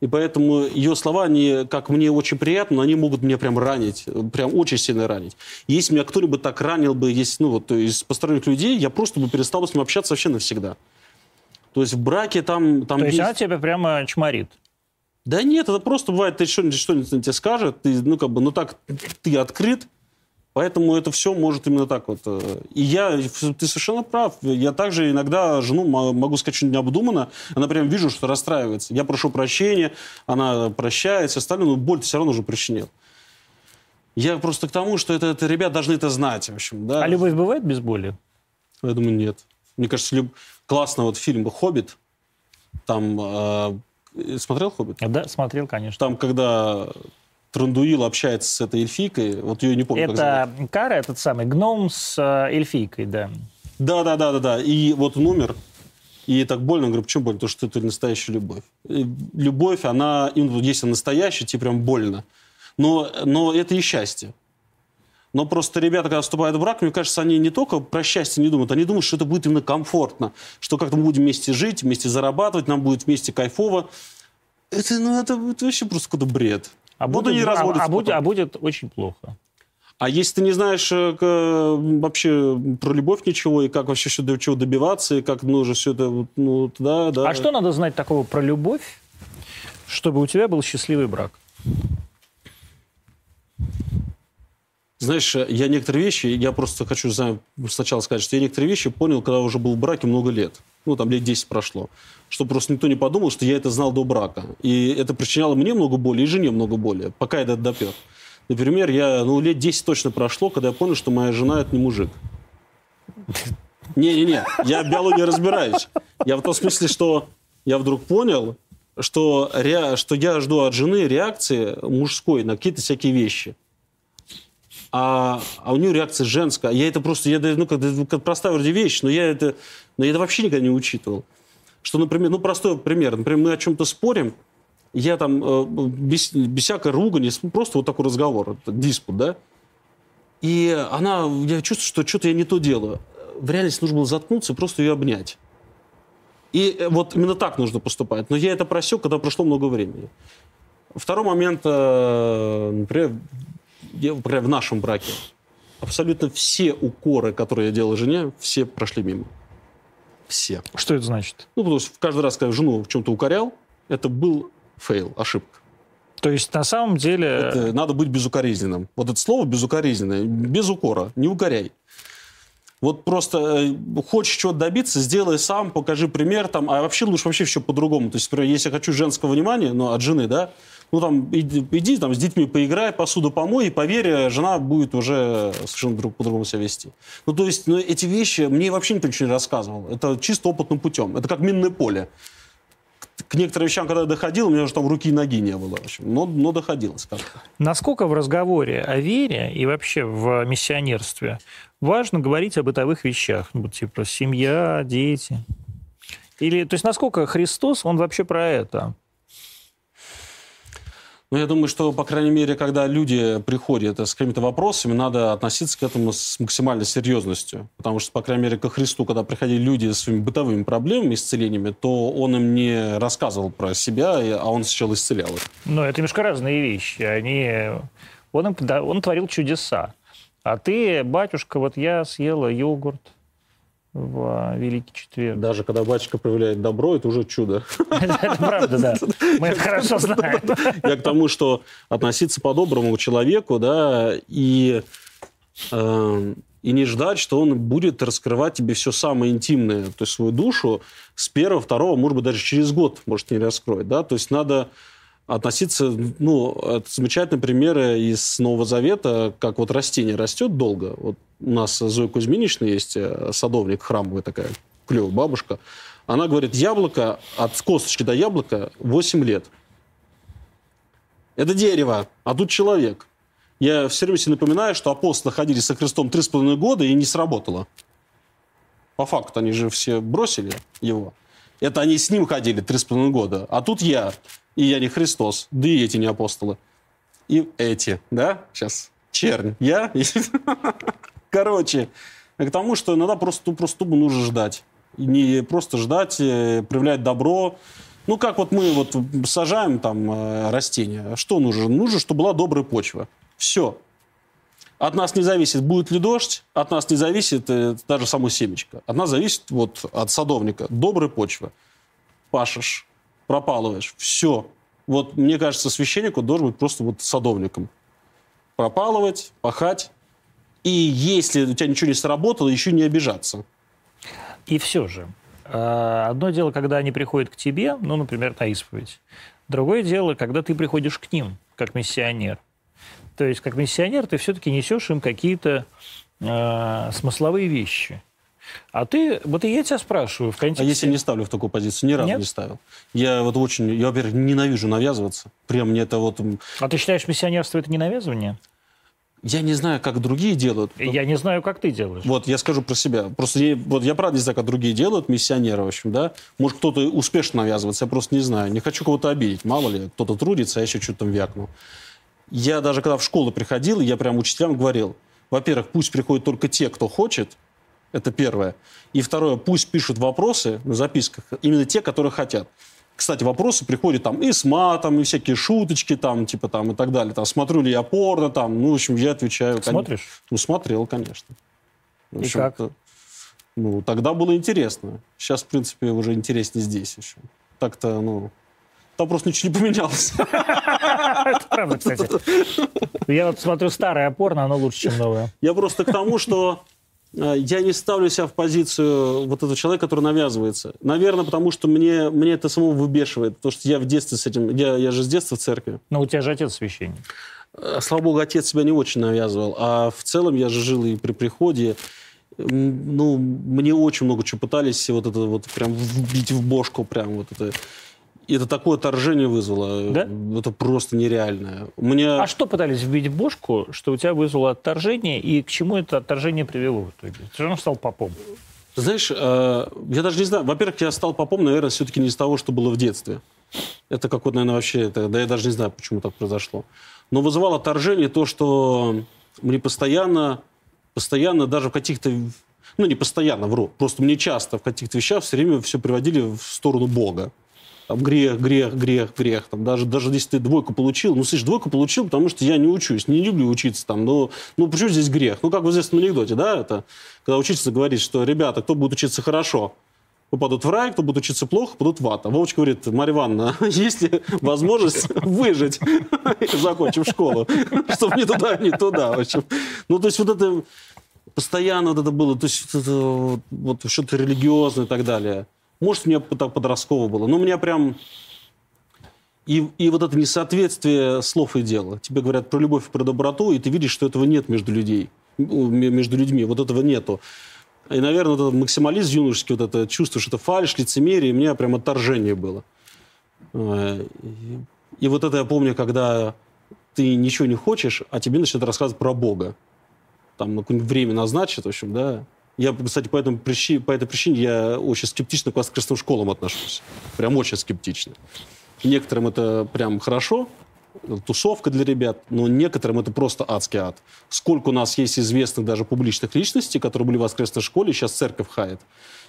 И поэтому ее слова, они, как мне очень приятно, но они могут меня прям ранить, прям очень сильно ранить. Если меня кто-нибудь так ранил бы, если, ну, вот, из посторонних людей, я просто бы перестал бы с ним общаться вообще навсегда. То есть в браке там... там То есть есть- она тебя прямо чморит. Да нет, это просто бывает, ты что-нибудь, что-нибудь тебе скажет, ты, ну, как бы, ну, так, ты открыт, поэтому это все может именно так вот. э. И я, ты совершенно прав, я также иногда жену могу сказать что-нибудь необдуманно, она прям вижу, что расстраивается. Я прошу прощения, она прощается, остальное, но боль все равно уже причинил. Я просто к тому, что это, это ребят должны это знать, в общем, да. А любовь бывает без боли? Я думаю, нет. Мне кажется, люб- классно вот фильм «Хоббит», там, э, смотрел «Хоббит»? Да, смотрел, конечно. Там, когда Трандуил общается с этой эльфийкой, вот ее не помню. Это Кара, этот самый гном с э, эльфийкой, да. Да, да, да, да, да. И вот он умер. И так больно, я говорю, почему больно? Потому что это настоящая любовь. И любовь, она, если настоящая, тебе прям больно. Но, но это и счастье. Но просто ребята, когда вступают в брак, мне кажется, они не только про счастье не думают, они думают, что это будет именно комфортно, что как-то мы будем вместе жить, вместе зарабатывать, нам будет вместе кайфово. Это, ну, это, это вообще просто какой-то бред. А Буду будет, не а- разводиться а будет- а будет очень плохо. А если ты не знаешь э, вообще про любовь ничего, и как вообще до чего добиваться, и как нужно все это, ну, да, да. А что надо знать такого про любовь, чтобы у тебя был счастливый брак? Знаешь, я некоторые вещи, я просто хочу знаю, сначала сказать, что я некоторые вещи понял, когда уже был в браке много лет. Ну, там лет 10 прошло. Что просто никто не подумал, что я это знал до брака. И это причиняло мне много боли и жене много боли, пока я это допер. Например, я, ну, лет 10 точно прошло, когда я понял, что моя жена – это не мужик. Не-не-не, я в биологии разбираюсь. Я в том смысле, что я вдруг понял, что, ре, что я жду от жены реакции мужской на какие-то всякие вещи. А, а у нее реакция женская. Я это просто, я, ну, как, как простая вроде вещь, но я это, но я это вообще никогда не учитывал. Что, например, ну, простой пример. Например, мы о чем-то спорим, я там э, без, без всякой ругани, просто вот такой разговор, диспут, да? И она, я чувствую, что что-то я не то делаю. В реальности нужно было заткнуться и просто ее обнять. И э, вот именно так нужно поступать. Но я это просек, когда прошло много времени. Второй момент, э, например, я, в нашем браке. Абсолютно все укоры, которые я делал жене, все прошли мимо. Все. Что это значит? Ну, потому что каждый раз, когда жену в чем-то укорял, это был фейл, ошибка. То есть на самом деле... Это надо быть безукоризненным. Вот это слово безукоризненное, без укора, не укоряй. Вот просто э, хочешь чего-то добиться, сделай сам, покажи пример там, а вообще лучше вообще все по-другому. То есть, например, если я хочу женского внимания, ну, от жены, да, ну, там, иди, иди там, с детьми поиграй, посуду помой, и поверь, жена будет уже совершенно друг, по-другому себя вести. Ну, то есть, ну, эти вещи мне вообще никто ничего не рассказывал. Это чисто опытным путем. Это как минное поле. К некоторым вещам, когда я доходил, у меня уже там руки и ноги не было. В общем, но, но доходилось как-то. Насколько в разговоре о вере и вообще в миссионерстве важно говорить о бытовых вещах, ну, типа семья, дети. Или, то есть насколько Христос, он вообще про это? Ну, я думаю, что, по крайней мере, когда люди приходят с какими-то вопросами, надо относиться к этому с максимальной серьезностью. Потому что, по крайней мере, ко Христу, когда приходили люди с своими бытовыми проблемами, исцелениями, то он им не рассказывал про себя, а он сначала исцелял их. Но это немножко разные вещи. Они... Он, им, он творил чудеса. А ты, батюшка, вот я съела йогурт в Великий Четверг. Даже когда батюшка проявляет добро, это уже чудо. Это правда, да. Мы это хорошо знаем. Я к тому, что относиться по-доброму к человеку, да, и, э, и не ждать, что он будет раскрывать тебе все самое интимное, то есть свою душу с первого, второго, может быть, даже через год, может, не раскроет, да, то есть надо относиться, ну, это замечательные примеры из Нового Завета, как вот растение растет долго. Вот у нас Зоя Кузьминична есть, э, садовник храмовая такая, клевая бабушка. Она говорит, яблоко, от косточки до яблока 8 лет. Это дерево, а тут человек. Я все время себе напоминаю, что апостолы ходили со Христом 3,5 года и не сработало. По факту они же все бросили его. Это они с ним ходили 3,5 года. А тут я и я не Христос, да и эти не апостолы. И эти, да, сейчас, чернь, я. Короче, к тому, что иногда просто, просто тупо нужно ждать. Не просто ждать, э, проявлять добро. Ну, как вот мы вот сажаем там э, растения. Что нужно? Нужно, чтобы была добрая почва. Все. От нас не зависит, будет ли дождь, от нас не зависит э, даже само семечко. От нас зависит вот от садовника. Добрая почва. Пашешь, пропалываешь. Все. Вот, мне кажется, священник должен быть просто вот садовником. Пропалывать, пахать. И если у тебя ничего не сработало, еще не обижаться. И все же. А, одно дело, когда они приходят к тебе, ну, например, на исповедь. Другое дело, когда ты приходишь к ним, как миссионер. То есть, как миссионер, ты все-таки несешь им какие-то э, смысловые вещи. А ты, вот и я тебя спрашиваю в контексте... А если не ставлю в такую позицию? Ни разу Нет? не ставил. Я вот очень, я, во-первых, ненавижу навязываться. Прям мне это вот... А ты считаешь, миссионерство это не навязывание? Я не знаю, как другие делают. Я не знаю, как ты делаешь. Вот, я скажу про себя. Просто я, вот я правда не знаю, как другие делают, миссионеры, в общем, да. Может, кто-то успешно навязывается, я просто не знаю. Не хочу кого-то обидеть. Мало ли, кто-то трудится, а я еще что-то там вякнул. Я даже когда в школу приходил, я прям учителям говорил, во-первых, пусть приходят только те, кто хочет, это первое. И второе, пусть пишут вопросы на записках именно те, которые хотят. Кстати, вопросы приходят там и с матом, и всякие шуточки там, типа там и так далее. Там, смотрю ли я порно там, ну, в общем, я отвечаю. Смотришь? Конечно. Ну, смотрел, конечно. В общем, и как? Ну, тогда было интересно. Сейчас, в принципе, уже интереснее здесь еще. Так-то, ну, там просто ничего не поменялось. Это правда, кстати. Я вот смотрю старое порно, оно лучше, чем новое. Я просто к тому, что я не ставлю себя в позицию вот этого человека, который навязывается. Наверное, потому что мне, мне это самого выбешивает. Потому что я в детстве с этим... Я, я же с детства в церкви. Но у тебя же отец священник. Э, Слава богу, отец себя не очень навязывал. А в целом я же жил и при приходе. Ну, мне очень много чего пытались вот это вот прям вбить в бошку, прям вот это. Это такое отторжение вызвало. Да? Это просто нереальное. Мне... А что пытались вбить в бошку, что у тебя вызвало отторжение, и к чему это отторжение привело в итоге? Ты равно стал попом. Знаешь, э, я даже не знаю. Во-первых, я стал попом, наверное, все-таки не из того, что было в детстве. Это какое-то, наверное, вообще... Это, да я даже не знаю, почему так произошло. Но вызывало отторжение то, что мне постоянно, постоянно даже в каких-то... Ну, не постоянно, вру. Просто мне часто в каких-то вещах все время все приводили в сторону Бога. Там грех, грех, грех, грех. Там даже, даже если ты двойку получил, ну, слышишь, двойку получил, потому что я не учусь, не люблю учиться там. Но, ну, почему здесь грех? Ну, как в известном анекдоте, да, это, когда учительница говорит, что, ребята, кто будет учиться хорошо, попадут в рай, кто будет учиться плохо, попадут в ад. А Вовочка говорит, Марья Ивановна, есть ли возможность выжить, закончив школу, чтобы не туда, не туда. В общем. Ну, то есть вот это постоянно вот это было, то есть это вот что-то религиозное и так далее. Может, у меня подростково было, но у меня прям... И, и вот это несоответствие слов и дела. Тебе говорят про любовь и про доброту, и ты видишь, что этого нет между людей, между людьми. Вот этого нету. И, наверное, вот этот максимализм юношеский, вот это чувство, что это фальшь, лицемерие, у меня прям отторжение было. И, и вот это я помню, когда ты ничего не хочешь, а тебе начинают рассказывать про Бога. Там на какое-нибудь время назначат, в общем, да. Я, кстати, по, этому причине, по этой причине я очень скептично к воскресным школам отношусь. Прям очень скептично. Некоторым это прям хорошо, тусовка для ребят, но некоторым это просто адский ад. Сколько у нас есть известных даже публичных личностей, которые были в воскресной школе, сейчас церковь хает.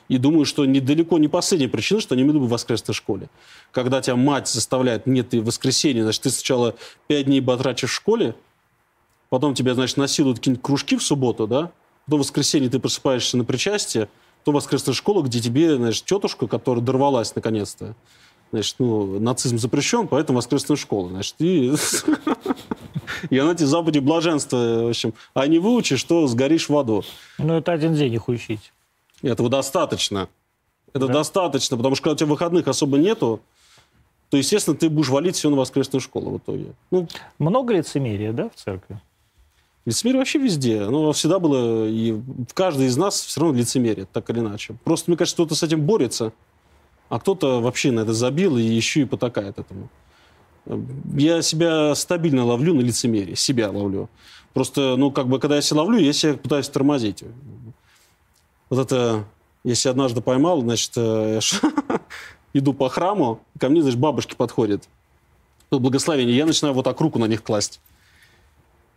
И думаю, что недалеко не последняя причина, что они имели бы в воскресной школе. Когда тебя мать заставляет, нет, ты в воскресенье, значит, ты сначала пять дней батрачишь в школе, потом тебя, значит, насилуют какие-нибудь кружки в субботу, да, до воскресенья ты просыпаешься на причастие, то воскресная школа, где тебе, значит, тетушка, которая дорвалась наконец-то, значит, ну, нацизм запрещен, поэтому воскресная школа, значит, и... И она тебе заповеди блаженства, в общем, а не выучишь, то сгоришь в аду. Ну, это один день их учить. Этого достаточно. Это Да? достаточно, потому что когда у тебя выходных особо нету, то, естественно, ты будешь валить все на воскресную школу в итоге. Ну, Много лицемерия, да, в церкви? Лицемерие вообще везде. Оно всегда было, и в каждой из нас все равно лицемерие, так или иначе. Просто, мне кажется, кто-то с этим борется, а кто-то вообще на это забил и еще и потакает этому. Я себя стабильно ловлю на лицемерие, себя ловлю. Просто, ну, как бы, когда я себя ловлю, я себя пытаюсь тормозить. Вот это, если однажды поймал, значит, э, я иду по храму, ко мне, значит, бабушки подходят. Благословение, я начинаю вот так руку на них класть.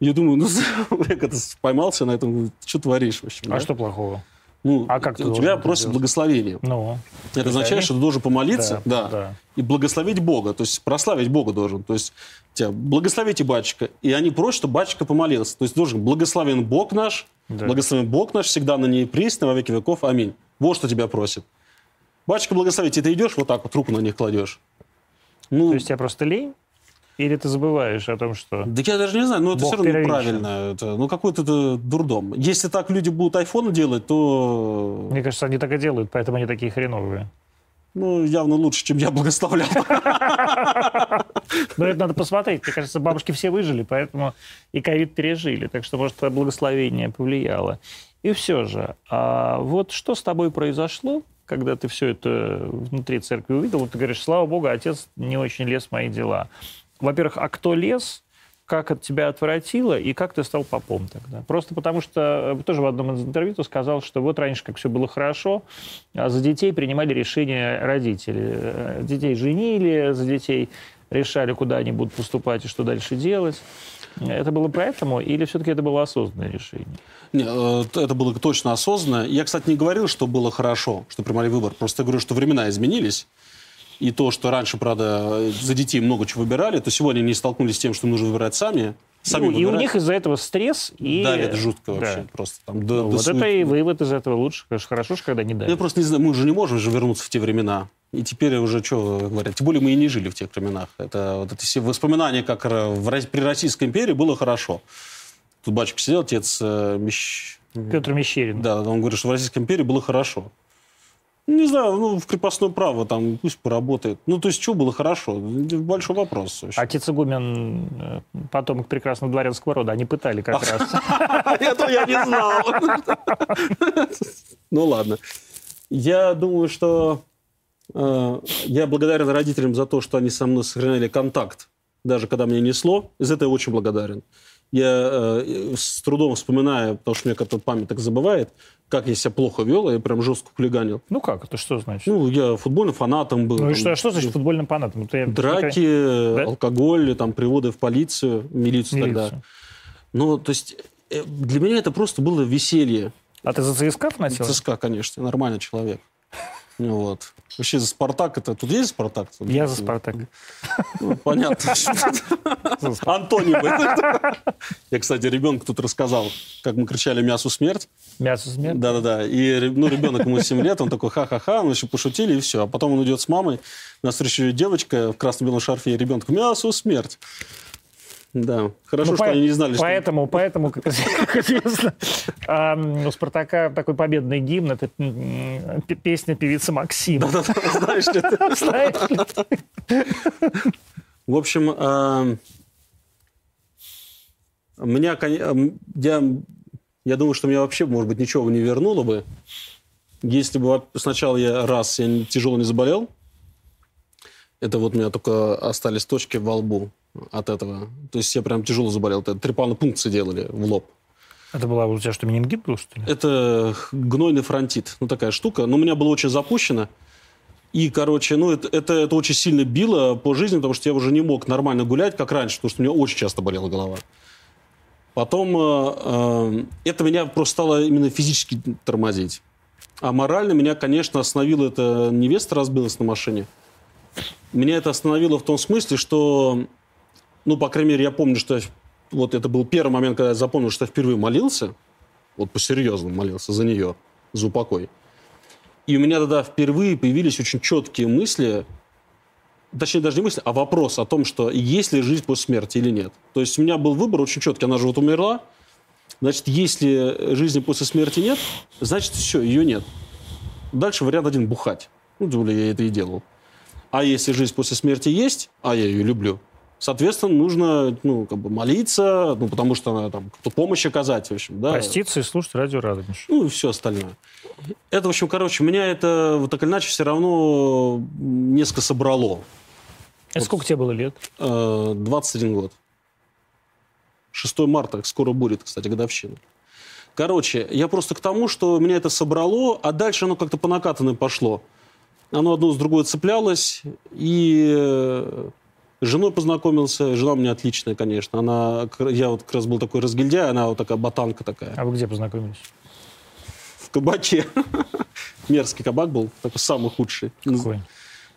Я думаю, ну, я как-то поймался на этом, что творишь вообще? А что плохого? Ну, А как ты у тебя просят делать? благословения. Ну, Это означает, что ты должен помолиться, Да, да, да. и благословить Бога, то есть прославить Бога должен. То есть тебя благословите батюшка, и они просят, чтобы батюшка помолился. То есть должен благословен Бог наш, Да. благословен Бог наш, всегда на ней присно, во веки веков. Аминь. Вот что тебя просит. Батюшка благословите, и ты идешь вот так вот, руку на них кладешь. Ну, то есть тебя просто лень? Или ты забываешь о том, что... да я даже не знаю, но это Бог все равно первичен. неправильно. Это, ну, какой-то это дурдом. Если так люди будут айфоны делать, то Мне кажется, они так и делают, поэтому они такие хреновые. ну, явно лучше, чем я благословлял. Но это надо посмотреть. Мне кажется, бабушки все выжили, поэтому и ковид пережили. Так что, может, твое благословение повлияло. И все же, а вот что с тобой произошло, когда ты все это внутри церкви увидел? Вот ты говоришь, слава богу, отец не очень лез в мои дела. Во-первых, а кто лез? Как от тебя отвратило и как ты стал попом тогда? Просто потому что э, тоже в одном из интервью ты сказал, что вот раньше как все было хорошо, а за детей принимали решения родители. Э, Детей женили, за детей решали, куда они будут поступать и что дальше делать. Это было поэтому или все-таки это было осознанное решение? Не, э, это было точно осознанно. Я, кстати, не говорил, что было хорошо, что принимали выбор. Просто говорю, что времена изменились. И то, что раньше, правда, за детей много чего выбирали, то сегодня они столкнулись с тем, что нужно выбирать сами. сами Ну, и у них из-за этого стресс и... давит жутко Да. вообще. Просто там, до- Ну, до вот смерти. это и вывод из этого лучше. Конечно, хорошо, ж, когда не Я давит. просто не знаю, мы же не можем же вернуться в те времена. И теперь уже, что говорят, тем более мы и не жили в тех временах. Это вот эти все воспоминания, как в, при Российской империи было хорошо. Тут батюшка сидел, отец э, Мещ... Петр Мещерин. Да, он говорит, что в Российской империи было хорошо. Не знаю, ну, в крепостное право там пусть поработает. Ну, то есть, что было хорошо? Большой вопрос. Вообще. Отец Игумен, э, потомок прекрасного дворянского рода, они пытали как раз. Это я не знал. Ну, ладно. Я думаю, что э, я благодарен родителям за то, что они со мной сохраняли контакт, даже когда меня несло. Из этого я очень благодарен. Я э, с трудом вспоминаю, потому что мне как-то память так забывает, как я себя плохо вел, я прям жестко хулиганил. Ну как? Это что значит? Ну, я футбольным фанатом был. Ну и что, что значит футбольным фанатом? Это драки, да? алкоголь, там, приводы в полицию, милицию, милицию. тогда. Ну, то есть э, для меня это просто было веселье. А ты за ЦСКА вносил? ЦСКА, конечно. Нормальный человек. Вот. Вообще за «Спартак» это... Тут есть «Спартак»? Я за «Спартак». Ну, понятно. Антонимы. Я, кстати, ребенку тут рассказал, как мы кричали «Мясу смерть». «Мясу смерть»? Да-да-да. И ну, ребенок ему 7 лет, он такой ха-ха-ха, мы еще пошутили, и все. А потом он идет с мамой, на встречу девочка в красно-белом шарфе, и ребенок «Мясу смерть». Да, хорошо, ну, что по... они не знали, поэтому, что... Поэтому, как, как известно, у «Спартака» такой победный гимн, это песня певицы Максим. Да-да-да, знаешь ли ты? Знаешь В общем, меня, я, я думаю, что меня вообще, может быть, ничего не вернуло бы, если бы сначала я раз я тяжело не заболел, это вот у меня только остались точки во лбу от этого. То есть я прям тяжело заболел. Это трепанные пункции делали в лоб. Это была у тебя что, менингит был, что ли? Это гнойный фронтит. Ну, такая штука. Но у меня было очень запущено. И, короче, ну, это, это, это очень сильно било по жизни, потому что я уже не мог нормально гулять, как раньше, потому что у меня очень часто болела голова. Потом э, э, это меня просто стало именно физически тормозить. А морально меня, конечно, остановила эта невеста разбилась на машине. Меня это остановило в том смысле, что ну, по крайней мере, я помню, что вот это был первый момент, когда я запомнил, что я впервые молился, вот по-серьезному молился за нее, за упокой. И у меня тогда впервые появились очень четкие мысли, точнее даже не мысли, а вопрос о том, что есть ли жизнь после смерти или нет. То есть у меня был выбор очень четкий. Она же вот умерла, значит, если жизни после смерти нет, значит, все, ее нет. Дальше вариант один – бухать. Ну, тем более я это и делал. А если жизнь после смерти есть, а я ее люблю, Соответственно, нужно ну, как бы молиться, ну, потому что надо там помощь оказать, в общем, да. Проститься и слушать радио Радонеж. Ну, и все остальное. Это, в общем, короче, меня это вот так или иначе все равно несколько собрало. А вот, сколько тебе было лет? 21 э, год. 6 марта скоро будет, кстати, годовщина. Короче, я просто к тому, что меня это собрало, а дальше оно как-то по накатанной пошло. Оно одно с другой цеплялось, и э, с женой познакомился. Жена у меня отличная, конечно. Она, я вот как раз был такой разгильдяй, она вот такая ботанка такая. А вы где познакомились? В кабаке. Мерзкий кабак был, такой самый худший. Какой?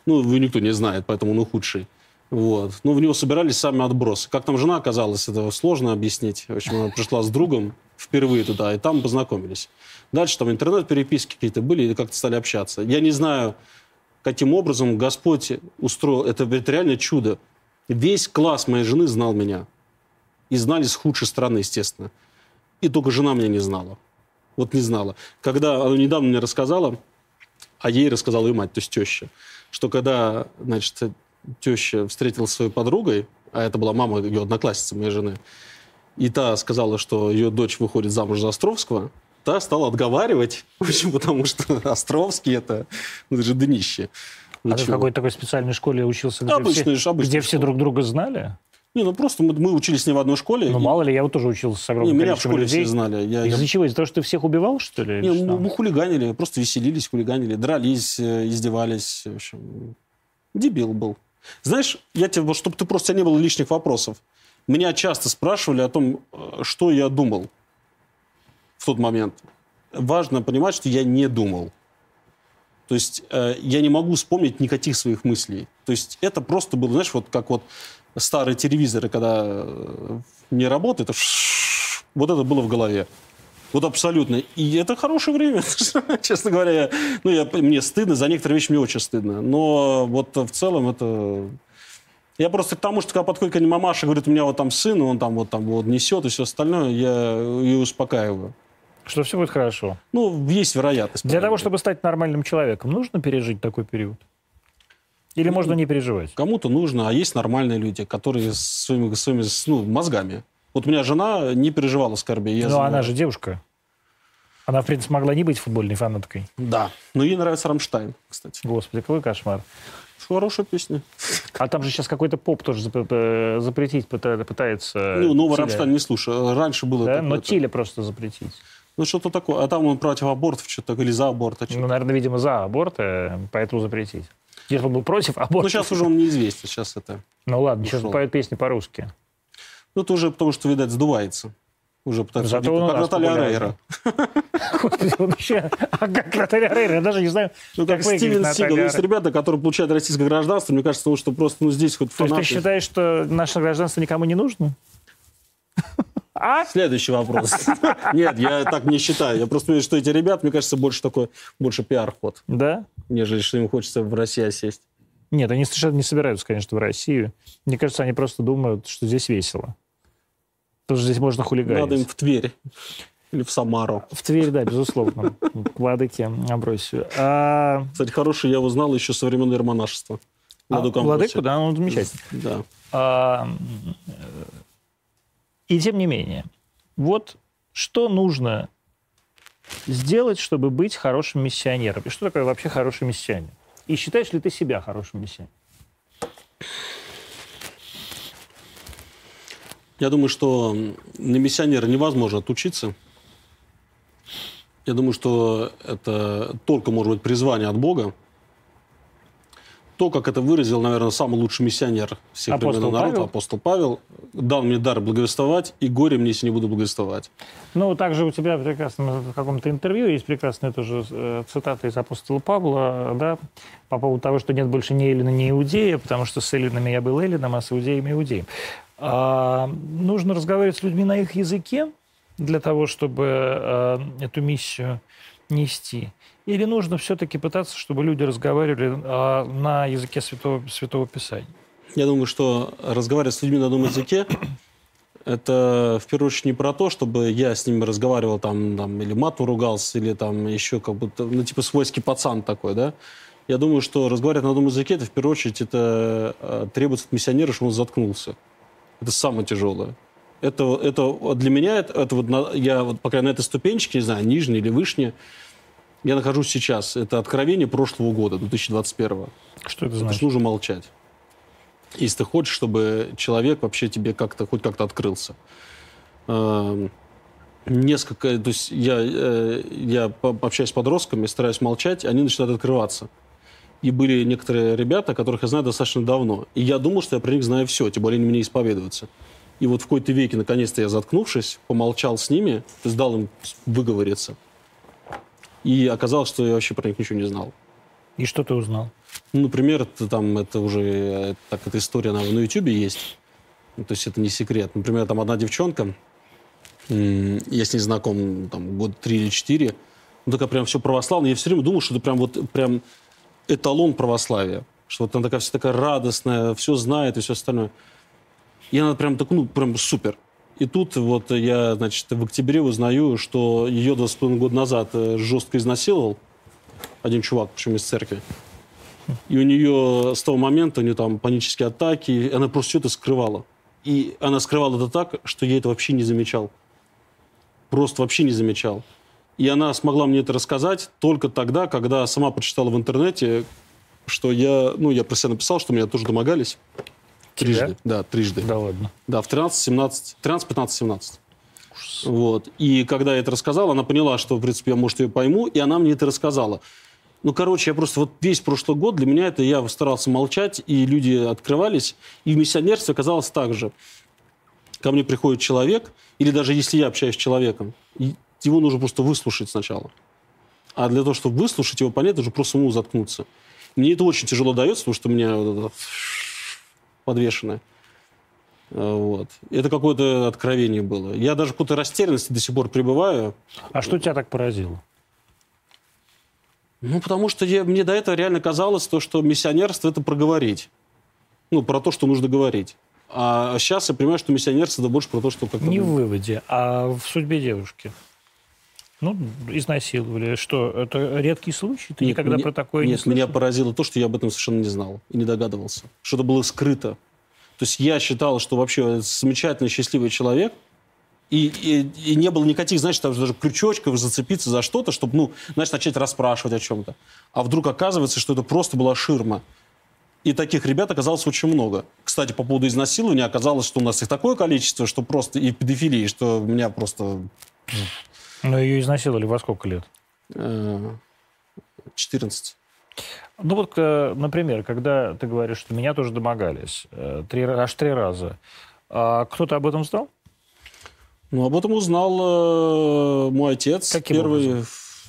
Ну, его никто не знает, поэтому он худший. Вот. Ну, в него собирались сами отбросы. Как там жена оказалась, это сложно объяснить. В общем, она пришла с другом впервые туда, и там познакомились. Дальше там интернет-переписки какие-то были, и как-то стали общаться. Я не знаю, каким образом Господь устроил. Это, это реально чудо. Весь класс моей жены знал меня. И знали с худшей стороны, естественно. И только жена меня не знала. Вот не знала. Когда она недавно мне рассказала, а ей рассказала ее мать, то есть теща, что когда, значит, теща встретилась с своей подругой, а это была мама ее одноклассницы, моей жены, и та сказала, что ее дочь выходит замуж за Островского, та стала отговаривать, почему? Потому что Островский это, ну, это же днище. А ты в какой-то такой специальной школе учился, где, обычный, все, обычный где все друг друга знали? Не, ну просто мы, мы учились не в одной школе. Ну, и... мало ли, я вот тоже учился с огромным не, меня в школе людей. все знали. Я, Из-за я... чего? Из-за того, что ты всех убивал, что ли? Не, мы, мы хулиганили, просто веселились, хулиганили, дрались, э, издевались. В общем, дебил был. Знаешь, я тебе, чтобы ты просто не было лишних вопросов. Меня часто спрашивали о том, э, что я думал в тот момент. Важно понимать, что я не думал. То есть э, я не могу вспомнить никаких своих мыслей. То есть это просто было, знаешь, вот как вот старые телевизоры, когда э, не работает, вот это было в голове. Вот абсолютно. И это хорошее время, честно говоря. Я, ну, я, мне стыдно, за некоторые вещи мне очень стыдно. Но вот в целом это... Я просто к тому, что когда подходит ко мне мамаша, говорит, у меня вот там сын, он там вот там вот несет и все остальное, я ее успокаиваю. Что все будет хорошо. Ну, есть вероятность. Для того, чтобы стать нормальным человеком, нужно пережить такой период? Или Ну, можно не переживать? Кому-то нужно, а есть нормальные люди, которые своими, своими ну, мозгами. Вот у меня жена не переживала скорби. Я Но знаю. она же девушка. Она, в принципе, могла не быть футбольной фанаткой. Да. Но ей нравится Рамштайн, кстати. Господи, какой кошмар. Хорошая песня. А там же сейчас какой-то поп тоже э, запретить пыта- пытается. Ну, новый. Рамштайн не слушаю. Раньше было... Да? Но Тиля просто запретить. Ну, что-то такое. А там он против абортов что-то, или за аборт. а что-то. Ну, наверное, видимо, за аборт, э, поэтому запретить. Если он был против аборта. Ну, сейчас уже он неизвестен. Сейчас это... Ну ладно, сейчас ушел. поет песни по-русски. Ну, это уже потому, что, видать, сдувается. Уже пытается... Зато он у как Наталья. Рейра. Господи, он вообще... А как Наталья Рейра? Я даже не знаю, Ну, как выглядит Стивен Сигал. Есть ребята, которые получают российское гражданство. Мне кажется, ну, что просто, ну, здесь хоть То есть ты фанаты. считаешь, что наше гражданство никому не нужно? А? Следующий вопрос. Нет, я так не считаю. Я просто вижу, что эти ребята, мне кажется, больше такой, больше пиар-ход, Да? нежели что им хочется в России осесть. Нет, они совершенно не собираются, конечно, в Россию. Мне кажется, они просто думают, что здесь весело. Потому что здесь можно хулиганить. Надо им в Тверь или в Самару. В Тверь, да, безусловно. К Владыке Амбросию. А, Кстати, хороший я узнал еще со времен монашества. а, Владыку Амбросия. Владыку, да, он замечательный. Да. А, и тем не менее, вот что нужно сделать, чтобы быть хорошим миссионером? И что такое вообще хороший миссионер? И считаешь ли ты себя хорошим миссионером? Я думаю, что на миссионера невозможно отучиться. Я думаю, что это только может быть призвание от Бога. То, как это выразил, наверное, самый лучший миссионер всех Апостол времен народа, Павел? апостол Павел, дал мне дар благовествовать, и горе мне, если не буду благовествовать. Ну, также у тебя прекрасно в каком-то интервью есть прекрасная тоже э, цитата из апостола Павла, да, по поводу того, что нет больше ни Эллина, ни Иудея, потому что с Эллинами я был Эллином, а с Иудеями Иудеем. А, нужно разговаривать с людьми на их языке для того, чтобы э, эту миссию нести. Или нужно все-таки пытаться, чтобы люди разговаривали э, на языке Святого, Святого Писания? Я думаю, что разговаривать с людьми на одном языке это в первую очередь не про то, чтобы я с ними разговаривал там, там или мату ругался, или там еще как будто, ну, типа свойский пацан такой, да. Я думаю, что разговаривать на одном языке, это в первую очередь это э, требуется от миссионера, чтобы он заткнулся. Это самое тяжелое. Это, это для меня, это, это вот на- я вот пока на этой ступенчике, не знаю, нижней или вышней, я нахожусь сейчас. Это откровение прошлого года, 2021. Что это Это значит? ж нужно молчать. Если ты хочешь, чтобы человек вообще тебе как-то хоть как-то открылся. Эм, Несколько, то есть я, э, я общаюсь с подростками, стараюсь молчать, они начинают открываться. И были некоторые ребята, которых я знаю достаточно давно. И я думал, что я про них знаю все, тем более они мне исповедуются. И вот в какой-то веке, наконец-то я заткнувшись, помолчал с ними, то есть дал им выговориться. И оказалось, что я вообще про них ничего не знал. И что ты узнал? Ну, например, это, там, это уже э, так, эта история она на Ютубе есть. Ну, то есть это не секрет. Например, там одна девчонка, я с ней знаком там, год три или четыре, ну, такая прям все православная. Я все время думал, что это прям вот прям эталон православия. Что вот она такая вся такая радостная, все знает и все остальное. И она прям так, ну, прям супер. И тут вот я, значит, в октябре узнаю, что ее два с половиной года назад э, жестко изнасиловал один чувак, причем из церкви. И у нее с того момента у нее там панические атаки, она просто все это скрывала. И она скрывала это так, что я это вообще не замечал. Просто вообще не замечал. И она смогла мне это рассказать только тогда, когда сама прочитала в интернете, что я, ну, я про себя написал, что меня тоже домогались. Трижды. Тебя? Да, трижды. Да ладно. Да, в 13, 17, 13, 15, 17. Вот. И когда я это рассказал, она поняла, что, в принципе, я, может, ее пойму, и она мне это рассказала. Ну, короче, я просто вот весь прошлый год для меня это я старался молчать, и люди открывались. И в миссионерстве оказалось так же. Ко мне приходит человек, или даже если я общаюсь с человеком, его нужно просто выслушать сначала. А для того, чтобы выслушать его, понять, нужно просто ему заткнуться. Мне это очень тяжело дается, потому что у меня подвешенное. Э, Вот. Это какое-то откровение было. Я даже в какой-то растерянности до сих пор пребываю. А что тебя так поразило? Ну, потому что я, мне до этого реально казалось, то, что миссионерство – это проговорить. Ну, про то, что нужно говорить. А сейчас я понимаю, что миссионерство – это больше про то, что... Как Не в выводе, а в судьбе девушки. Ну, изнасиловали. Что, это редкий случай? Ты Нет, никогда меня- про такое не Нет, слышал? меня поразило то, что я об этом совершенно не знал и не догадывался. Что это было скрыто. То есть я считал, что вообще замечательный, счастливый человек, и, и, и не было никаких, знаешь, там даже крючочков зацепиться за что-то, чтобы, ну, знаешь, начать расспрашивать о чем-то. А вдруг оказывается, что это просто была ширма. И таких ребят оказалось очень много. Кстати, по поводу изнасилования оказалось, что у нас их такое количество, что просто и педофилии, что меня просто Но ее изнасиловали во сколько лет? э, 14. Ну вот, э, например, когда ты говоришь, что меня тоже домогались, э, три, аж три раза, а кто-то об этом знал? Ну, об этом узнал э, мой отец Каким первый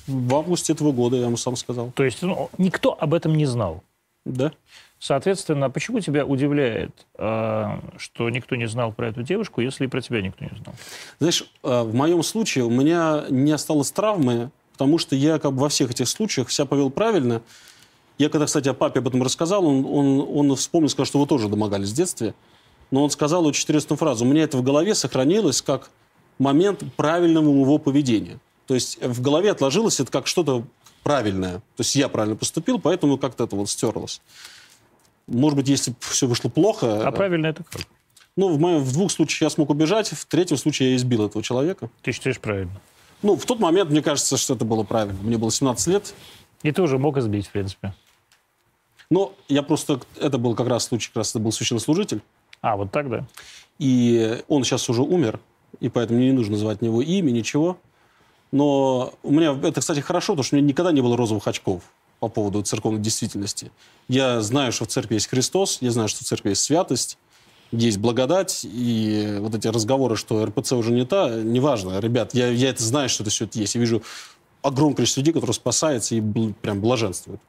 в августе этого года, я ему сам сказал. То есть ну, никто об этом не знал. Да. Соответственно, почему тебя удивляет, э, что никто не знал про эту девушку, если и про тебя никто не знал? Знаешь, э, в моем случае у меня не осталось травмы, потому что я как бы во всех этих случаях себя повел правильно. Я когда, кстати, о папе об этом рассказал, он, он, он вспомнил, сказал, что его тоже домогались в детстве. Но он сказал очень интересную фразу. У меня это в голове сохранилось как момент правильного его поведения. То есть в голове отложилось это как что-то правильное. То есть я правильно поступил, поэтому как-то это вот стерлось. Может быть, если все вышло плохо... А правильно это как? Ну, в, моем, в двух случаях я смог убежать, в третьем случае я избил этого человека. Ты считаешь правильно? Ну, в тот момент, мне кажется, что это было правильно. Мне было 17 лет. И ты уже мог избить, в принципе. Но я просто... Это был как раз случай, как раз это был священнослужитель. А, вот так, да? И он сейчас уже умер, и поэтому мне не нужно называть его имя, ничего. Но у меня... Это, кстати, хорошо, потому что у меня никогда не было розовых очков по поводу церковной действительности. Я знаю, что в церкви есть Христос, я знаю, что в церкви есть святость, есть благодать, и вот эти разговоры, что РПЦ уже не та, неважно. Ребят, я, я это знаю, что это все это есть. Я вижу огромное количество людей, которые спасаются и бл- прям блаженствуют.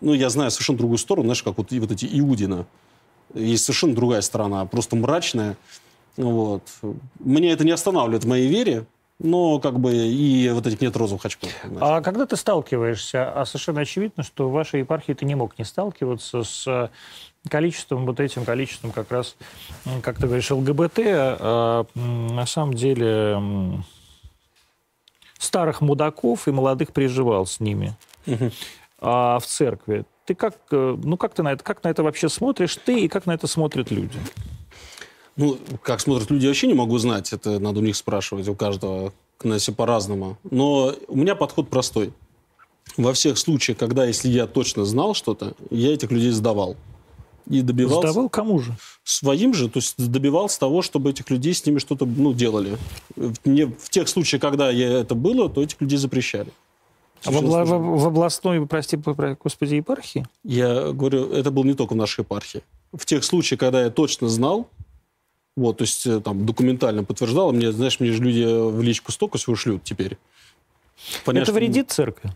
Ну, я знаю совершенно другую сторону, знаешь, как вот, и вот эти Иудина. Есть совершенно другая сторона, просто мрачная. Вот. Меня это не останавливает в моей вере, но как бы и вот этих нет розовых очков. понимаешь. А когда ты сталкиваешься, а совершенно очевидно, что в вашей епархии ты не мог не сталкиваться с э, количеством, вот этим количеством как раз, как ты говоришь, ЛГБТ, а, на самом деле старых мудаков и молодых приживал с ними а, в церкви. Ты как, э, ну как ты на это, как на это вообще смотришь ты и как на это смотрят люди? Ну, как смотрят люди, я вообще не могу знать. Это надо у них спрашивать, у каждого на все по-разному. Но у меня подход простой. Во всех случаях, когда, если я точно знал что-то, я этих людей сдавал. И добивался... Сдавал кому же? своим же, то есть добивался того, чтобы этих людей с ними что-то ну, делали. В, не- в тех случаях, когда я это было, то этих людей запрещали. А в, обла- в- в областной, прости, про- господи, епархии? Я говорю, это было не только в нашей епархии. В тех случаях, когда я точно знал, вот, то есть э, там документально подтверждал, мне, знаешь, мне же люди в личку столько всего шлют теперь. Понятно, это что- вредит церкви?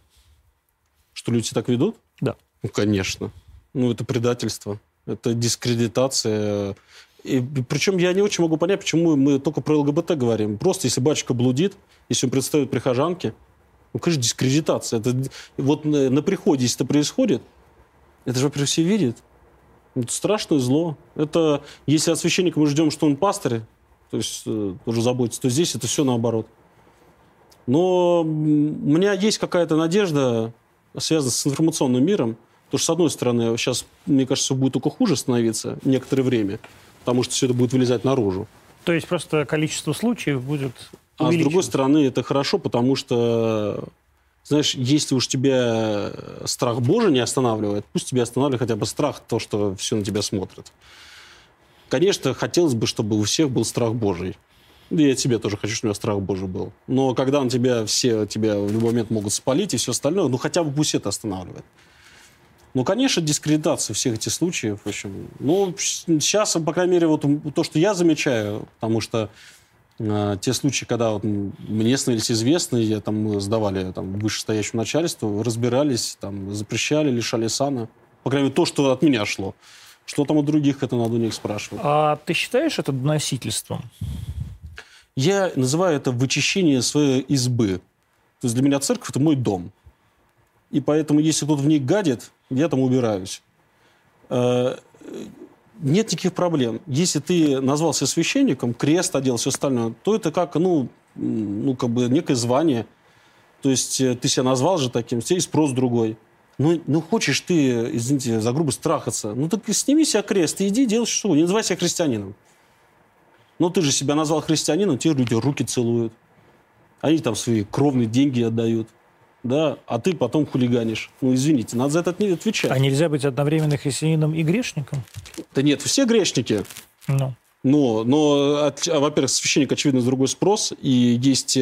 Что люди так ведут? Да. Ну, конечно. Ну, это предательство. Это дискредитация. И, причем я не очень могу понять, почему мы только про ЛГБТ говорим. Просто если батюшка блудит, если он предстает прихожанке, ну, конечно, дискредитация. Это, вот на, на приходе, если это происходит, это же, во-первых, все видят. Это страшное зло. Это, если от священника мы ждем, что он пастырь, то есть э, тоже заботится, то здесь это все наоборот. Но у меня есть какая-то надежда, связанная с информационным миром, потому что, с одной стороны, сейчас, мне кажется, будет только хуже становиться некоторое время, потому что все это будет вылезать наружу. То есть просто количество случаев будет А с другой стороны, это хорошо, потому что, знаешь, если уж тебя страх Божий не останавливает, пусть тебя останавливает хотя бы страх, то, что все на тебя смотрят. Конечно, хотелось бы, чтобы у всех был страх Божий. Да я тебе тоже хочу, чтобы у меня страх Божий был. Но когда на тебя все тебя в любой момент могут спалить и все остальное, ну хотя бы пусть это останавливает. Ну, конечно, дискредитация всех этих случаев. В общем, ну, сейчас, по крайней мере, вот то, что я замечаю, потому что э, те случаи, когда вот мне становились известны, я, там, сдавали там, вышестоящему начальству, разбирались, там, запрещали, лишали сана. По крайней мере, то, что от меня шло. Что там у других, это надо у них спрашивать. А ты считаешь это доносительством? Я называю это вычищение своей избы. То есть для меня церковь – это мой дом. И поэтому, если кто-то в ней гадит, я там убираюсь. Нет никаких проблем. Если ты назвался священником, крест одел, все остальное, то это как, ну, ну как бы некое звание. То есть э, ты себя назвал же таким, тебе спрос другой. Ну, ну хочешь ты, извините, за грубо страхаться, ну так сними себя крест и иди делай что, не называй себя христианином. Но ты же себя назвал христианином, те люди руки целуют. Они там свои кровные деньги отдают. Да, а ты потом хулиганишь. Ну, извините, надо за это не отвечать. А нельзя быть одновременно христианином и грешником? Да нет, все грешники. Ну. Но, но а, во-первых, священник, очевидно, другой спрос. И есть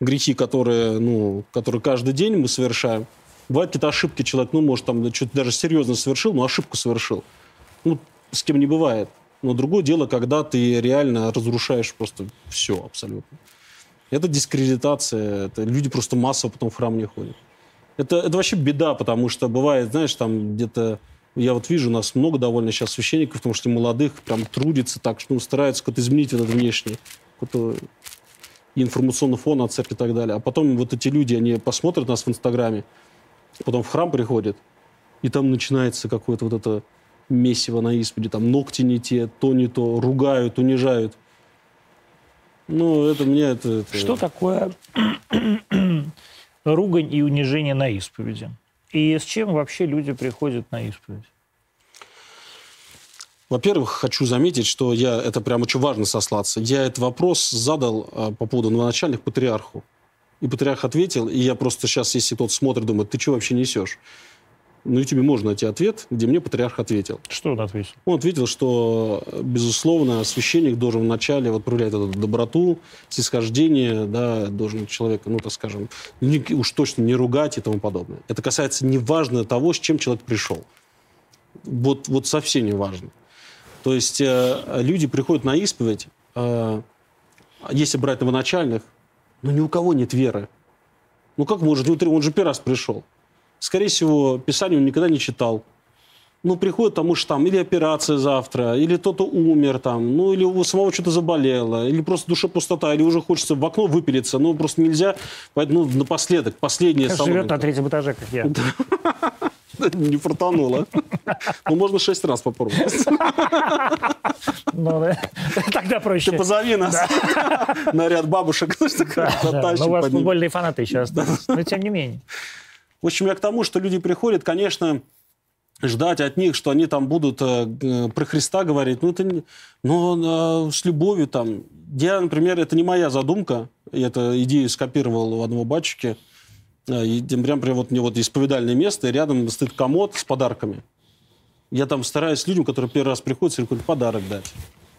грехи, которые, ну, которые каждый день мы совершаем. Бывают какие-то ошибки, человек, ну, может, там что-то даже серьезно совершил, но ошибку совершил. Ну, с кем не бывает. Но другое дело, когда ты реально разрушаешь просто все абсолютно. Это дискредитация. Это люди просто массово потом в храм не ходят. Это, это вообще беда, потому что бывает, знаешь, там где-то... Я вот вижу, у нас много довольно сейчас священников, потому что молодых прям трудится так, что ну, стараются как-то изменить этот внешний какой-то информационный фон от церкви и так далее. А потом вот эти люди, они посмотрят нас в Инстаграме, потом в храм приходят, и там начинается какое-то вот это месиво на исповеди, там ногти не те, то не то, ругают, унижают. Ну, это мне это... это... Что такое ругань и унижение на исповеди? И с чем вообще люди приходят на исповедь? Во-первых, хочу заметить, что я, это прям очень важно сослаться, я этот вопрос задал а, по поводу новоначальных патриарху. И патриарх ответил, и я просто сейчас, если кто-то смотрит, думает, ты что вообще несешь? На YouTube можно найти ответ, где мне патриарх ответил. Что он ответил? Он ответил, что, безусловно, священник должен вначале вот проявлять эту доброту, снисхождение, да, должен человека, ну, так скажем, не, уж точно не ругать и тому подобное. Это касается неважно того, с чем человек пришел. Вот, вот совсем не важно. То есть э, люди приходят на исповедь, э, если брать новоначальных, но ни у кого нет веры. Ну как может, он же первый раз пришел скорее всего, Писание он никогда не читал. Ну, приходит, потому что там или операция завтра, или кто-то умер там, ну, или у самого что-то заболело, или просто душа пустота, или уже хочется в окно выпилиться, ну, просто нельзя. Поэтому ну, напоследок, последнее... Как живет на третьем этаже, как я. Не фартануло. Ну, можно шесть раз попробовать. Ну, тогда проще. Ты позови нас на ряд бабушек. Ну, у вас футбольные фанаты еще остались. Но тем не менее. В общем, я к тому, что люди приходят, конечно, ждать от них, что они там будут э, про Христа говорить, ну, это не, но э, с любовью там. Я, например, это не моя задумка, я эту идею скопировал у одного батюшки, э, и, прям, прям вот мне вот исповедальное место, и рядом стоит комод с подарками. Я там стараюсь людям, которые первый раз приходят, какой-то подарок дать.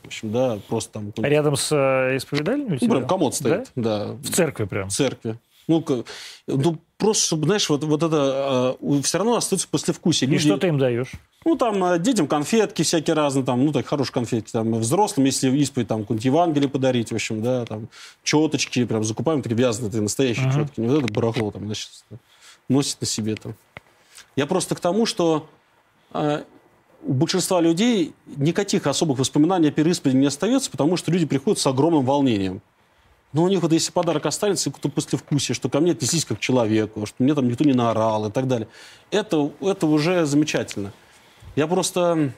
В общем, да, просто там... Рядом с э, исповедальным? Ну, прям комод стоит, да? да. В церкви прям? В церкви. Ну, ну просто, чтобы, знаешь, вот, вот это э, все равно остается послевкусие. И Люди, что ты им даешь? Ну, там, э, детям конфетки всякие разные, там, ну, так, хорошие конфетки, там, взрослым, если исповедь, там, какую-нибудь Евангелие подарить, в общем, да, там, четочки, прям, закупаем такие вязаные, такие настоящие uh-huh. четки, не вот это барахло, там, значит, носит на себе, там. Я просто к тому, что э, у большинства людей никаких особых воспоминаний о переисповеди не остается, потому что люди приходят с огромным волнением. Но у них вот если подарок останется, то послевкусие, что ко мне отнеслись как к человеку, что мне там никто не наорал и так далее. Это, это уже замечательно. Я просто...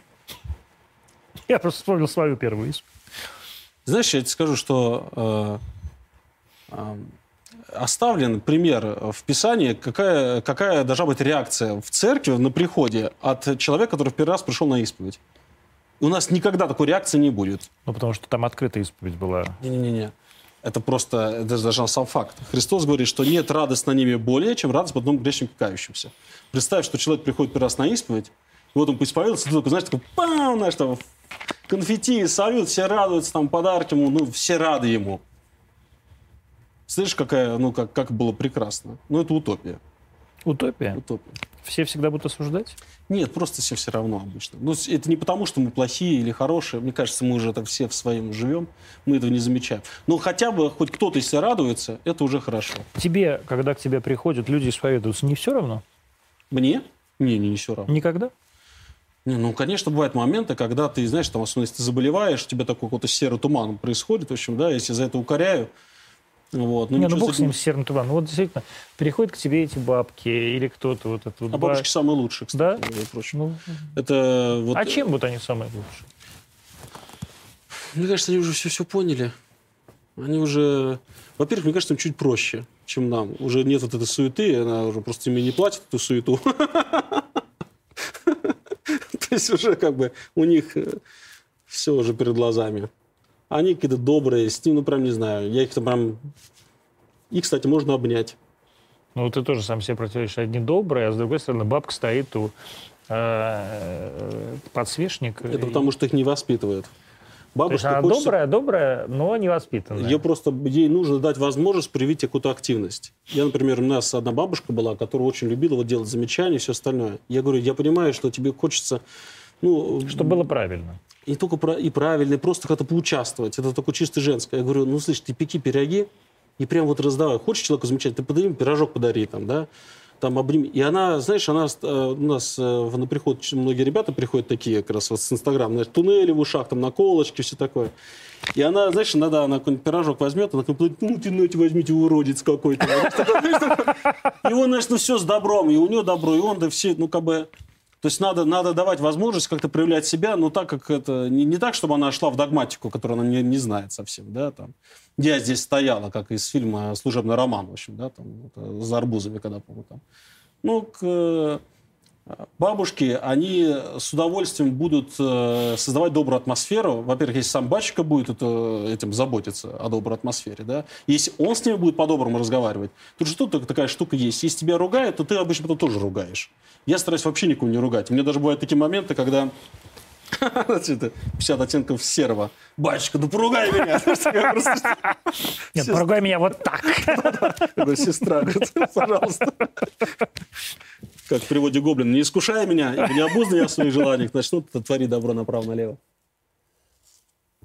Я просто вспомнил свою первую исповедь. Знаешь, я тебе скажу, что э, э, оставлен пример в Писании, какая, какая должна быть реакция в церкви на приходе от человека, который в первый раз пришел на исповедь. У нас никогда такой реакции не будет. Ну, потому что там открытая исповедь была. Не-не-не. Это просто, это даже сам факт. Христос говорит, что нет радости на небе более, чем радость по одному грешнику кающимся. Представь, что человек приходит первый раз на исповедь, и вот он исповедовался, ты только, знаешь, такой, пам, знаешь, там, конфетти, салют, все радуются, там, подарки ему, ну, все рады ему. Слышишь, какая, ну, как, как было прекрасно. Ну, это утопия. Утопия? Утопия. Все всегда будут осуждать? Нет, просто все все равно обычно. Ну, это не потому, что мы плохие или хорошие. Мне кажется, мы уже так все в своем живем. Мы этого не замечаем. Но хотя бы хоть кто-то, если радуется, это уже хорошо. Тебе, когда к тебе приходят люди исповедуются, не все равно? Мне? Не, не, не все равно. Никогда? Не, ну, конечно, бывают моменты, когда ты, знаешь, там, особенно если ты заболеваешь, у тебя такой какой-то серый туман происходит, в общем, да, если за это укоряю, вот. Ну, не, ну бог с ним, с серым туманом. Ну, вот действительно, приходят к тебе эти бабки или кто-то вот это вот. А ба- бабушки самые лучшие, Да? кстати, между прочим. Ну, Это вот... а чем вот они самые лучшие? Мне кажется, они уже все, все поняли. Они уже... Во-первых, мне кажется, им чуть проще, чем нам. Уже нет вот этой суеты, она уже просто ими не платит эту суету. То есть уже как бы у них все уже перед глазами. Они какие-то добрые, с ним, ну, прям не знаю. Я их там прям... И, кстати, можно обнять. Ну, ты тоже сам себе противоречишь. Одни добрые, а с другой стороны бабка стоит у э, подсвечника. Это и- потому, что их не воспитывают. То есть Бабушка она хочется- добрая, добрая, но невоспитанная. Ее просто, ей нужно дать возможность проявить какую-то активность. Я, например, у нас одна бабушка была, которая очень любила вот делать замечания и все остальное. Я говорю, я понимаю, что тебе хочется, ну, Чтобы было правильно. Не только про, и правильно, и просто как-то поучаствовать. Это такое чисто женское. Я говорю, ну, слышь, ты пеки пироги и прям вот раздавай. Хочешь человеку замечать, ты подари пирожок подари там, да? Там обними. И она, знаешь, она э, у нас э, на приход многие ребята приходят такие как раз вот с Инстаграм, знаешь, туннели в ушах, там наколочки, все такое. И она, знаешь, иногда она какой-нибудь пирожок возьмет, она говорит, ну, ты, ну, возьмите, уродец какой-то. Знаешь, знаешь. И он, значит, ну, все с добром, и у него добро, и он, да все, ну, как бы... То есть надо, надо давать возможность как-то проявлять себя, но так как это... Не, не так, чтобы она шла в догматику, которую она не, не знает совсем, да, там. Я здесь стояла, как из фильма «Служебный роман», в общем, да, там, вот, э, за арбузами, когда, по там. Ну, к бабушки, они с удовольствием будут э, создавать добрую атмосферу. Во-первых, если сам батюшка будет это, этим заботиться о доброй атмосфере, да. Если он с ними будет по-доброму разговаривать, тут же тут такая штука есть. Если тебя ругают, то ты обычно потом тоже ругаешь. Я стараюсь вообще никого не ругать. У меня даже бывают такие моменты, когда это, 50 оттенков серого. Батюшка, ну поругай меня. Нет, поругай меня вот так. Сестра, пожалуйста. Как в переводе Гоблин, не искушай меня, ибо не обузна я в своих желаниях, начнут творить добро направо-налево.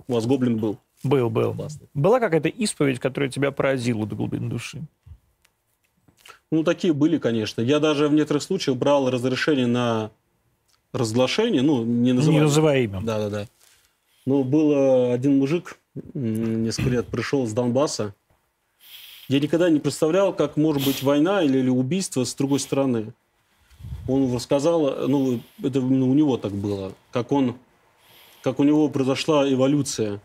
У вас Гоблин был. Был, был. Была какая-то исповедь, которая тебя поразила до глубины души? Ну, такие были, конечно. Я даже в некоторых случаях брал разрешение на разглашение, ну, не называя. Не называя имя. Да, да, да. Ну, был э, один мужик, несколько лет пришел с Донбасса. Я никогда не представлял, как может быть война или, или убийство с другой стороны. Он рассказал, ну, это именно у него так было, как он, как у него произошла эволюция,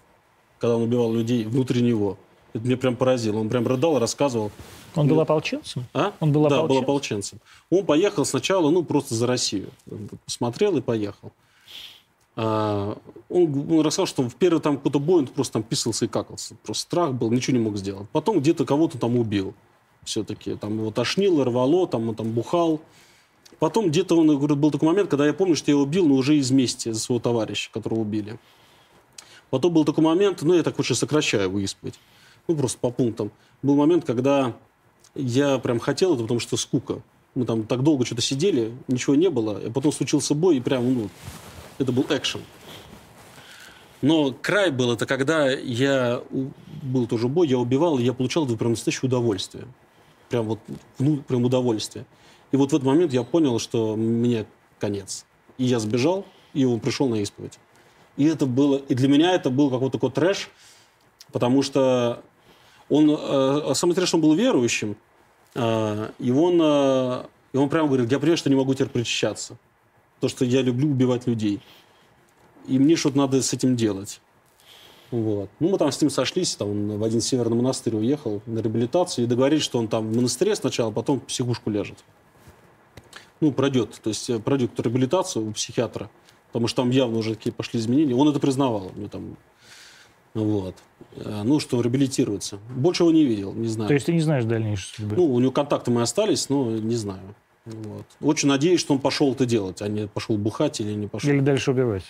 когда он убивал людей внутри него. Это меня прям поразило. Он прям рыдал, рассказывал. Он был ополченцем? А? Он был да, был ополченцем? ополченцем. Он поехал сначала, ну, просто за Россию. Посмотрел и поехал. А, он, он рассказал, что в первый там какой-то бой он просто там писался и какался. Просто страх был, ничего не мог сделать. Потом где-то кого-то там убил. Все-таки. Там его тошнило, рвало, там он там бухал. Потом где-то он, говорит, был такой момент, когда я помню, что я его убил, но уже из мести за своего товарища, которого убили. Потом был такой момент, ну, я так очень сокращаю исповедь. Ну, просто по пунктам. Был момент, когда я прям хотел это, потому что скука. Мы там так долго что-то сидели, ничего не было. И потом случился бой, и прям, ну, это был экшен. Но край был, это когда я... Был тоже бой, я убивал, и я получал прям настоящее удовольствие. Прям вот, ну, прям удовольствие. И вот в этот момент я понял, что мне конец. И я сбежал, и он пришел на исповедь. И это было... И для меня это был какой-то такой трэш, потому что он... э, самое интересное, он был верующим, э, и он, э, и он прямо говорит, я понимаю, что не могу теперь причащаться. То, что я люблю убивать людей. И мне что-то надо с этим делать. Вот. Ну, мы там с ним сошлись, там он в один северный монастырь уехал на реабилитацию и договорились, что он там в монастыре сначала, потом в психушку ляжет. Ну, пройдет, то есть э, пройдет реабилитацию у психиатра, потому что там явно уже такие пошли изменения. Он это признавал. Мне там, вот. Э, Ну, что реабилитируется. Больше его не видел, не знаю. То есть ты не знаешь дальнейшей судьбы? Ну, у него контакты мы остались, но не знаю. Вот. Очень надеюсь, что он пошел это делать, а не пошел бухать или не пошел. Или дальше убивать?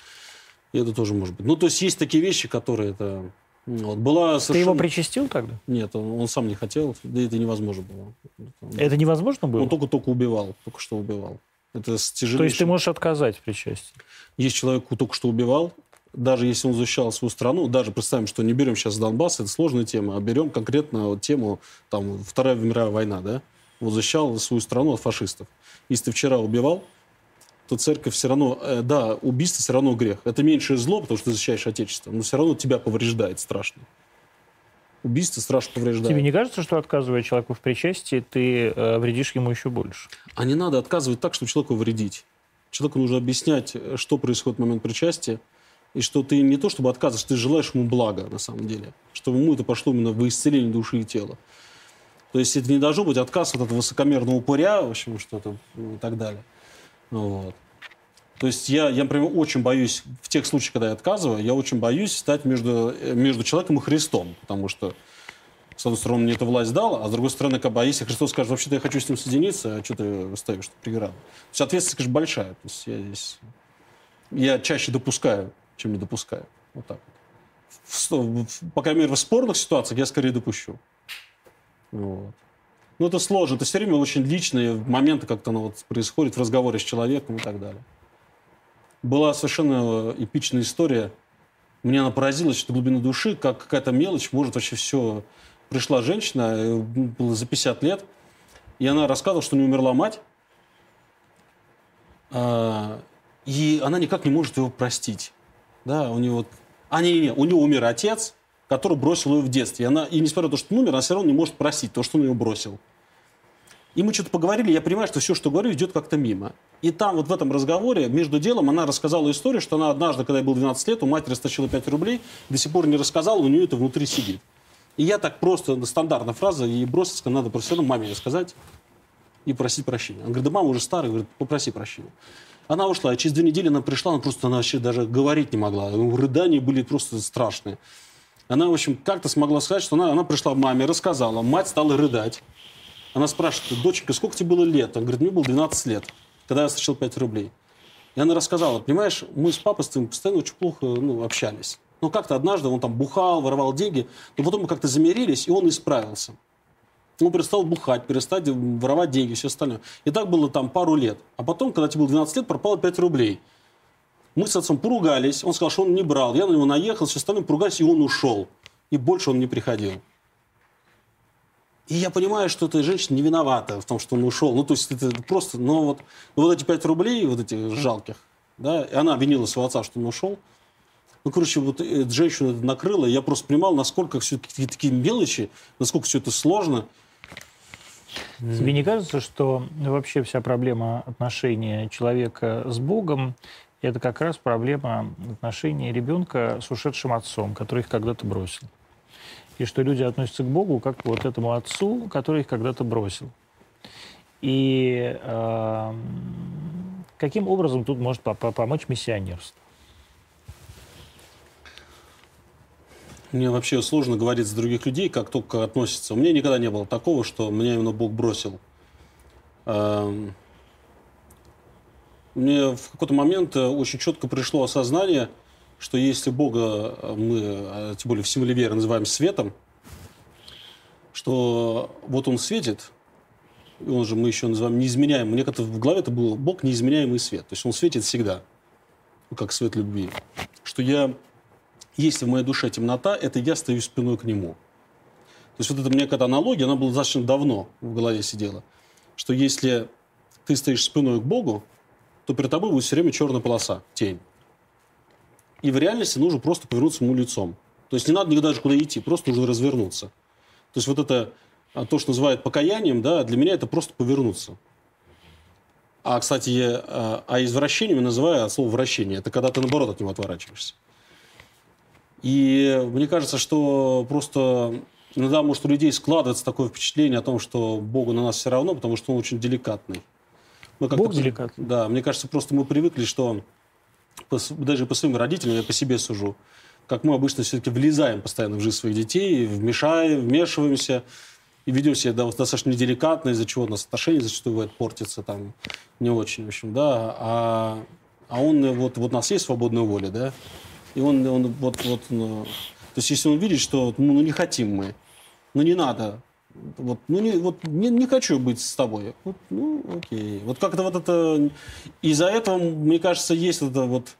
И это тоже может быть. Ну, то есть есть такие вещи, которые это... Вот, была Ты совершенно... его причастил тогда? Нет, он, он сам не хотел, да это невозможно было. Это невозможно было? Он только-только убивал, только что убивал. Это с То есть ты тяжелейшим... можешь отказать в причастии? Есть человек, только что убивал, даже если он защищал свою страну, даже представим, что не берем сейчас Донбасс, это сложная тема, а берем конкретно вот тему, там, Вторая мировая война, да? Он защищал свою страну от фашистов. Если ты вчера убивал, то церковь все равно, э, да, убийство все равно грех. Это меньшее зло, потому что ты защищаешь Отечество, но все равно тебя повреждает страшно. Убийство страшно повреждает. Тебе не кажется, что отказывая человеку в причастии, ты э, вредишь ему еще больше? А не надо отказывать так, чтобы человеку вредить. Человеку нужно объяснять, что происходит в момент причастия, и что ты не то чтобы отказываешь, ты желаешь ему блага на самом деле, чтобы ему это пошло именно в исцеление души и тела. То есть это не должно быть отказ от этого высокомерного упыря, в общем, что-то и так далее. Вот. То есть я, я, например, очень боюсь, в тех случаях, когда я отказываю, я очень боюсь стать между, между человеком и Христом, потому что, с одной стороны, мне эта власть дала, а с другой стороны, как бы, а если Христос скажет, вообще-то я хочу с ним соединиться, а что ты ставишь преграду? То есть ответственность, конечно, большая. То есть я здесь... Я чаще допускаю, чем не допускаю. Вот так вот. В, в, по крайней мере, в спорных ситуациях я скорее допущу. Вот. Ну, это сложно. Это все время очень личные моменты как-то ну, вот, происходят в разговоре с человеком и так далее. Была совершенно эпичная история. Мне она поразила что глубины души, как какая-то мелочь может вообще все... Пришла женщина, э, было за 50 лет, и она рассказывала, что у нее умерла мать, а, и она никак не может его простить. Да, у нее А, не, не, у нее умер отец, который бросил ее в детстве. И, она, и несмотря на то, что он умер, она все равно не может простить то, что он ее бросил. И мы что-то поговорили, я понимаю, что все, что говорю, идет как-то мимо. И там вот в этом разговоре, между делом, она рассказала историю, что она однажды, когда ей было 12 лет, у матери растащила 5 рублей, до сих пор не рассказала, у нее это внутри сидит. И я так просто, стандартная фраза, бросила, сказала, надо просто маме рассказать и просить прощения. Она говорит, да мама уже старая, говорит, попроси прощения. Она ушла, и через две недели она пришла, она просто она вообще даже говорить не могла. Рыдания были просто страшные. Она, в общем, как-то смогла сказать, что она, она пришла маме, рассказала. Мать стала рыдать. Она спрашивает, доченька, сколько тебе было лет? Он говорит, мне было 12 лет, когда я стащил 5 рублей. И она рассказала, понимаешь, мы с папой с твоим постоянно очень плохо ну, общались. Ну, как-то однажды он там бухал, воровал деньги, но потом мы как-то замирились, и он исправился. Он перестал бухать, перестал воровать деньги, все остальное. И так было там пару лет. А потом, когда тебе было 12 лет, пропало 5 рублей. Мы с отцом поругались, он сказал, что он не брал. Я на него наехал, все остальное поругались, и он ушел. И больше он не приходил. И я понимаю, что эта женщина не виновата в том, что он ушел. Ну, то есть это просто, ну вот, ну, вот эти 5 рублей, вот этих жалких, да, и она обвинила своего отца, что он ушел. Ну, короче, вот эта женщина это накрыла, я просто понимал, насколько все такие, мелочи, насколько все это сложно. Тебе не кажется, что вообще вся проблема отношения человека с Богом это как раз проблема отношения ребенка с ушедшим отцом, который их когда-то бросил. И что люди относятся к Богу как к вот этому отцу, который их когда-то бросил. И э, каким образом тут может помочь миссионерство? Мне вообще сложно говорить за других людей, как только относятся. У меня никогда не было такого, что меня именно Бог бросил. Эм, мне в какой-то момент э, очень четко пришло осознание, что если Бога э, мы, э, тем более в символе веры, называем светом, что вот Он светит, и он же мы еще называем неизменяемым. Мне как-то в голове это было Бог неизменяемый свет. То есть Он светит всегда, как свет любви. Что я, если в моей душе темнота, это я стою спиной к Нему. То есть вот это мне какая-то аналогия, она была достаточно давно в голове сидела. Что если ты стоишь спиной к Богу, то перед тобой будет все время черная полоса, тень. И в реальности нужно просто повернуться ему лицом. То есть не надо никуда даже куда идти, просто нужно развернуться. То есть вот это, а, то, что называют покаянием, да, для меня это просто повернуться. А, кстати, я, а, а извращением я называю слово вращение. Это когда ты, наоборот, от него отворачиваешься. И мне кажется, что просто иногда, может, у людей складывается такое впечатление о том, что Богу на нас все равно, потому что он очень деликатный. Мы Бог деликатный. Да, мне кажется, просто мы привыкли, что по, даже по своим родителям, я по себе сужу, как мы обычно все-таки влезаем постоянно в жизнь своих детей, вмешаем, вмешиваемся и ведем себя достаточно неделикатно, из-за чего у нас отношения зачастую бывает портятся там не очень, в общем, да. А, а он, вот, вот у нас есть свободная воля, да, и он, он вот, вот, ну, то есть если он видит, что ну, ну не хотим мы, ну не надо, вот, ну, не, вот не, не хочу быть с тобой. Вот, ну, окей. Вот как-то вот это... Из-за этого, мне кажется, есть это вот...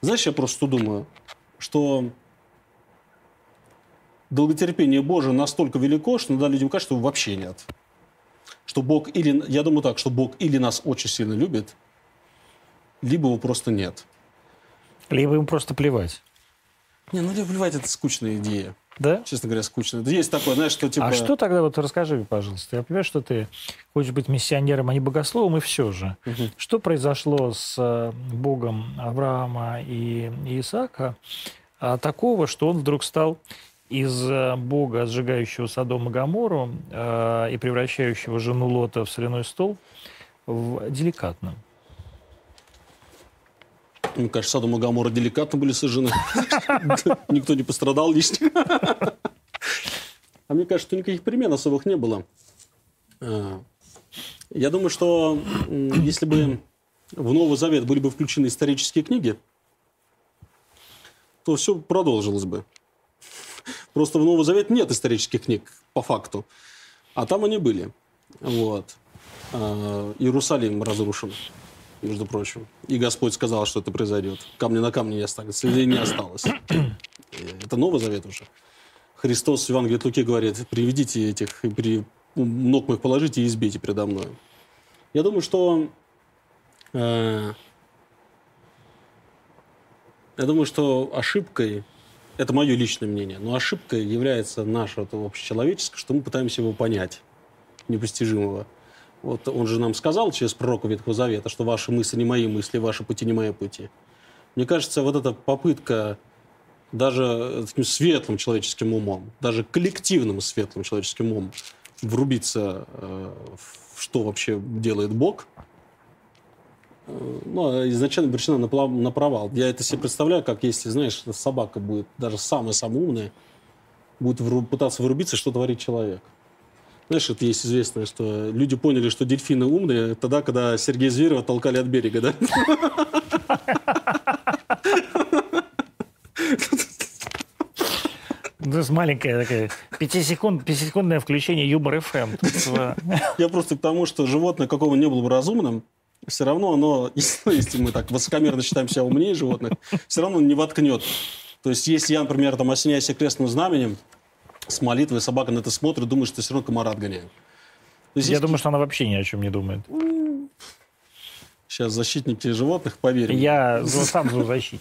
Знаешь, я просто думаю, что долготерпение Божие настолько велико, что иногда людям кажется, что вообще нет. Что Бог или... Я думаю так, что Бог или нас очень сильно любит, либо его просто нет. Либо им просто плевать. Не, ну либо плевать, это скучная идея. Да? Честно говоря, скучная. Да есть такое, знаешь, что типа... А что тогда, вот расскажи, пожалуйста. Я понимаю, что ты хочешь быть миссионером, а не богословом, и все же. Мгм. Что произошло с э, Богом Авраама и Исаака а, такого, что он вдруг стал из э, Бога, сжигающего Содом и Гамору э, и превращающего жену Лота в соляной стол, в деликатным? Мне кажется, Содом и Гоморра деликатно были сожжены. Никто не пострадал лишних. А мне кажется, что никаких перемен особых не было. А, Я думаю, что если бы в Новый Завет были бы включены исторические книги, то все продолжилось бы. Просто в Новый Завет нет исторических книг, по факту. А там они были. Вот. А, Иерусалим разрушен, между прочим. И Господь сказал, что это произойдет. Камня на камне не останется. Следы не осталось. Это Новый Завет уже. Христос в Евангелии от Луки говорит, приведите этих, при ног моих положите и избейте передо мной. Я думаю, что... э, я думаю, что ошибкой, это мое личное мнение, но ошибкой является наше вот, общечеловеческое, что мы пытаемся его понять, непостижимого. Вот он же нам сказал через пророка Ветхого Завета, что ваши мысли не мои мысли, ваши пути не мои пути. Мне кажется, вот эта попытка даже таким светлым человеческим умом, даже коллективным светлым человеческим умом врубиться э, в что вообще делает Бог, э, ну, изначально обречена на, на провал. Я это себе представляю, как если, знаешь, собака будет, даже самая-самая умная, будет пытаться врубиться, что творит человек. Знаешь, это есть известное, что люди поняли, что дельфины умные тогда, когда Сергея Зверева толкали от берега, да? Ну, То есть маленькое такое пятисекунд, пятисекундное включение юмор ФМ. Я просто к тому, что животное, какого не было бы разумным, все равно оно, если, если мы так высокомерно считаем себя умнее животных, все равно не воткнет. То есть, если я, например, там, осеняюсь крестным знаменем, с молитвой собака на это смотрит, думает, что все равно комара отгоняю. То есть, Я думаю, что она вообще ни о чем не думает. Сейчас защитники животных, поверь мне. Я за- сам зоозащитник.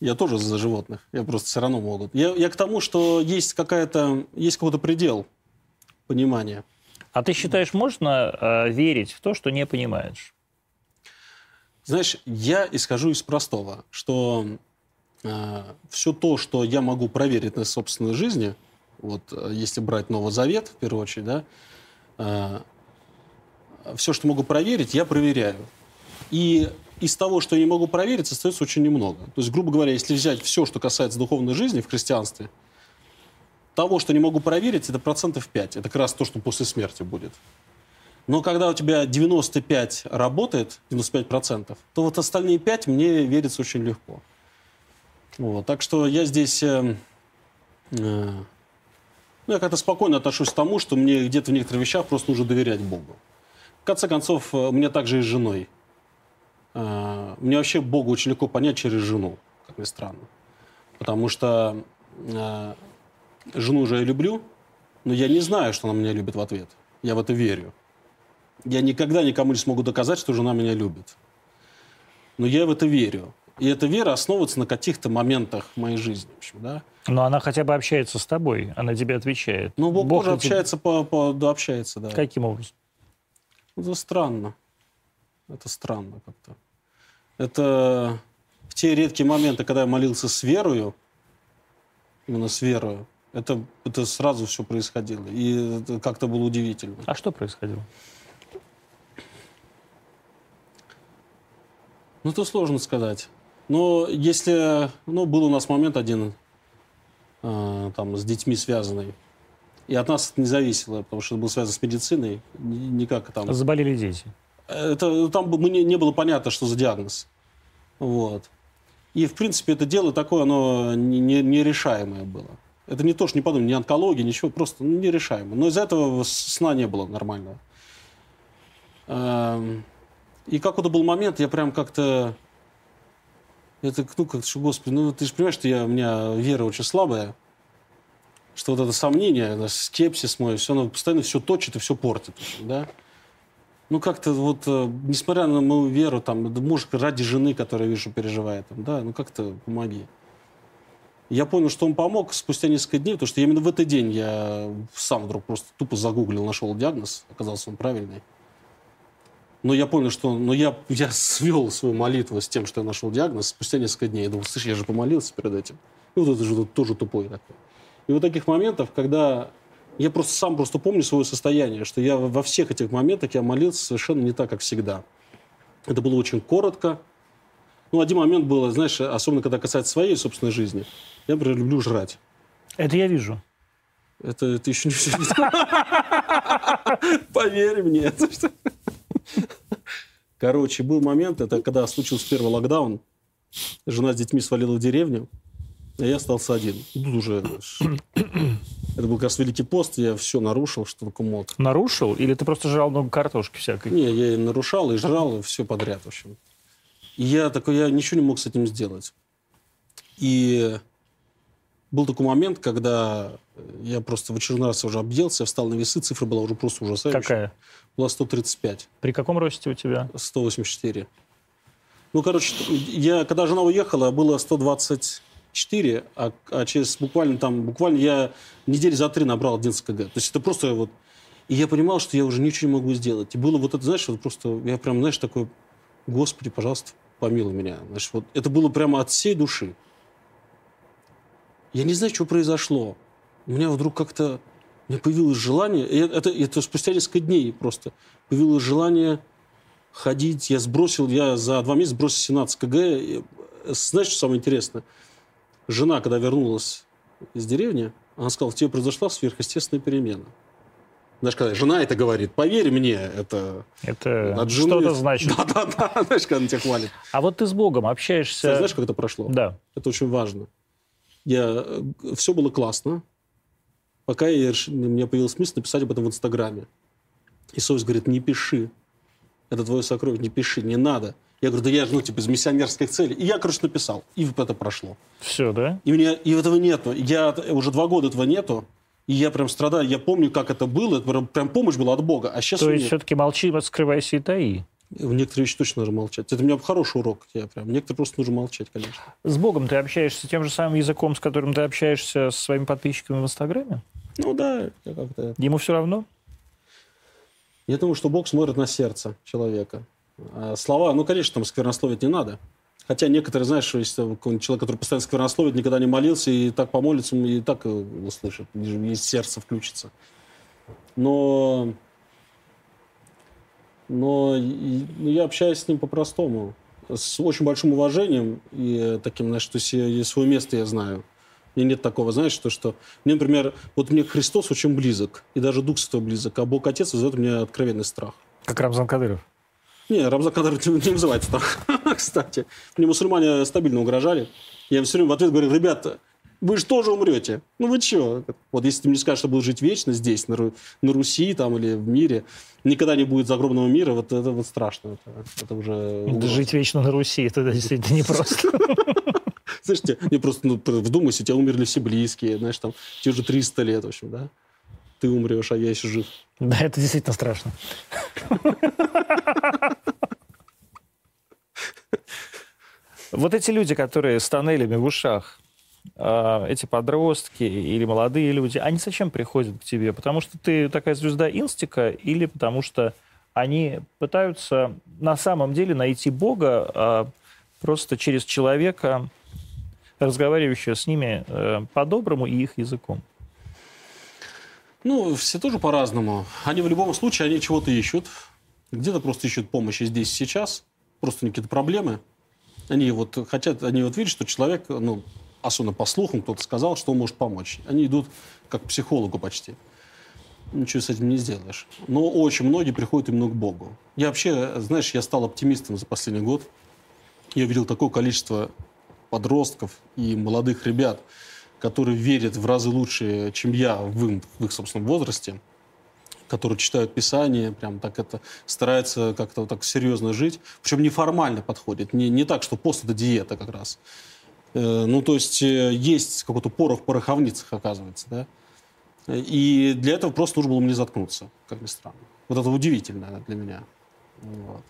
Я тоже за животных. Я просто все равно могут. Я, я к тому, что есть какая-то, есть какой-то предел понимания. А ты считаешь, можно э, верить в то, что не понимаешь? Знаешь, я исхожу из простого, что все то, что я могу проверить на собственной жизни, вот э, если брать Новый Завет, в первую очередь, да, все, что могу проверить, я проверяю. И из того, что я не могу проверить, остается очень немного. То есть, грубо говоря, если взять все, что касается духовной жизни в христианстве, того, что не могу проверить, это процентов 5. Это как раз то, что после смерти будет. Но когда у тебя 95 работает, 95%, то вот остальные 5 мне верится очень легко. Вот, так что я здесь... э, э, ну, я как-то спокойно отношусь к тому, что мне где-то в некоторых вещах просто нужно доверять Богу. В конце концов, э, мне также и с женой. Э, мне вообще Бога очень легко понять через жену, как ни странно. Потому что э, жену уже я люблю, но я не знаю, что она меня любит в ответ. Я в это верю. Я никогда никому не смогу доказать, что жена меня любит. Но я в это верю. И эта вера основывается на каких-то моментах моей жизни. В общем, да? Но она хотя бы общается с тобой, она тебе отвечает. Ну, Бог, тоже на тебя- общается по, по- да, общается, да. Каким образом? Это странно. Это странно как-то. Это в те редкие моменты, когда я молился с верою, именно с верою, это, это сразу все происходило. И это как-то было удивительно. А что происходило? Ну, это сложно сказать. Но если... Ну, был у нас момент один, э, там, с детьми связанный. И от нас это не зависело, потому что это было связано с медициной. Ни- Никак там... Заболели дети. Это, там бы мне не было понятно, что за диагноз. Вот. И, в принципе, это дело такое, оно не- не- нерешаемое было. Это не то, что не подумай, ни онкология, ничего, просто ну, нерешаемо. Но из-за этого сна не было нормального. Эм, И какой-то был момент, я прям как-то... Это, ну, как, что, господи, ну, ты же понимаешь, что я, у меня вера очень слабая, что вот это сомнение, это скепсис мой, все, оно постоянно все точит и все портит, да. ну, как-то вот, э, несмотря на мою веру, там, может, ради жены, которая, вижу, переживает, там, да, ну, как-то помоги. Я понял, что он помог спустя несколько дней, потому что именно в этот день я сам вдруг просто тупо загуглил, нашел диагноз, оказался он правильный. Но я понял, что... Но я, я свел свою молитву с тем, что я нашел диагноз спустя несколько дней. Я думал, слышь, я же помолился перед этим. И вот это же тут тоже тупой такой. И вот таких моментов, когда я просто сам просто помню свое состояние, что я во всех этих моментах я молился совершенно не так, как всегда. Это было очень коротко. Ну, один момент был, знаешь, особенно когда касается своей собственной жизни. Я, например, люблю жрать. Это я вижу. Это, это еще не все. Поверь мне. Короче, был момент, это когда случился первый локдаун. Жена с детьми свалила в деревню, а я остался один. Тут уже... Это был как раз Великий пост, я все нарушил, что только мог. Нарушил? Или ты просто жрал много картошки всякой? Не, я и нарушал, и жрал, и все подряд, в общем. И я такой, я ничего не мог с этим сделать. И был такой момент, когда я просто в очередной раз уже объелся, встал на весы, цифра была уже просто ужасающая. Какая? Была 135. При каком росте у тебя? 184. Ну, короче, я, когда жена уехала, было 124, а, а через буквально там, буквально я недели за три набрал 11 кг. То есть это просто вот... И я понимал, что я уже ничего не могу сделать. И было вот это, знаешь, вот просто, я прям, знаешь, такой, Господи, пожалуйста, помилуй меня. Знаешь, вот это было прямо от всей души. Я не знаю, что произошло. У меня вдруг как-то у меня появилось желание, это, это спустя несколько дней просто, появилось желание ходить. Я сбросил, я за два месяца сбросил 17 кг. Знаешь, что самое интересное? Жена, когда вернулась из деревни, она сказала, тебе произошла сверхъестественная перемена. Знаешь, когда жена это говорит, поверь мне, это... Это от жены... что-то значит. Да-да-да, знаешь, когда она тебя хвалит. А вот ты с Богом общаешься... Знаешь, как это прошло? Да. Это очень важно. Я... Все было классно, пока я, у меня появился смысл написать об этом в Инстаграме. И совесть говорит, не пиши. Это твое сокровище, не пиши, не надо. Я говорю, да я же, ну, типа, из миссионерских целей. И я, короче, написал. И это прошло. Все, да? И, меня, и этого нету. Я, уже два года этого нету. И я прям страдаю. Я помню, как это было. Это прям, прям помощь была от Бога. А сейчас То есть все-таки молчи, скрывайся и таи. В некоторые вещи точно нужно молчать. Это у меня хороший урок. Я прям, некоторые просто нужно молчать, конечно. С Богом ты общаешься тем же самым языком, с которым ты общаешься со своими подписчиками в Инстаграме? Ну да, как-то... Ему все равно? Я думаю, что Бог смотрит на сердце человека. А слова, ну, конечно, там сквернословить не надо. Хотя некоторые, знаешь, если человек, который постоянно сквернословит, никогда не молился, и так помолится, и так услышит, и сердце включится. Но но ну, я общаюсь с ним по-простому, с очень большим уважением и таким, знаешь, что свое место я знаю. Мне нет такого, знаешь, что, что... Мне, например, вот мне Христос очень близок, и даже Дух Святой близок, а Бог Отец вызывает мне откровенный страх. Как Рамзан Кадыров? Не, Рамзан Кадыров не, не вызывает страх, кстати. Мне мусульмане стабильно угрожали. Я им все время в ответ говорю, ребята, вы же тоже умрете. Ну вы что? Вот если ты мне скажешь, что буду жить вечно здесь, на, Ру- на Руси там, или в мире, никогда не будет загробного мира, вот это вот страшно. Это, это уже... Да жить вечно на Руси, это действительно непросто. Слушайте, мне просто ну, вдумайся, у тебя умерли все близкие, знаешь, там, тебе уже 300 лет, в общем, да? Ты умрешь, а я еще жив. Да, это действительно страшно. Вот эти люди, которые с тоннелями в ушах, эти подростки или молодые люди, они зачем приходят к тебе? Потому что ты такая звезда инстика или потому что они пытаются на самом деле найти Бога а, просто через человека, разговаривающего с ними э, по-доброму и их языком? Ну, все тоже по-разному. Они в любом случае, они чего-то ищут. Где-то просто ищут помощи здесь сейчас. Просто какие-то проблемы. Они вот хотят, они вот видят, что человек, ну, особенно по слухам, кто-то сказал, что он может помочь. Они идут как к психологу почти. Ничего с этим не сделаешь. Но очень многие приходят именно к Богу. Я вообще, знаешь, я стал оптимистом за последний год. Я видел такое количество подростков и молодых ребят, которые верят в разы лучше, чем я в их, в их собственном возрасте, которые читают Писание, прям так это стараются как-то вот так серьезно жить. Причем неформально подходит. Не, не так, что пост это диета как раз. Э, ну, то есть э, есть какой-то порох в пороховницах, оказывается, да. И для этого просто нужно было мне заткнуться, как ни странно. Вот это удивительно для меня. Вот.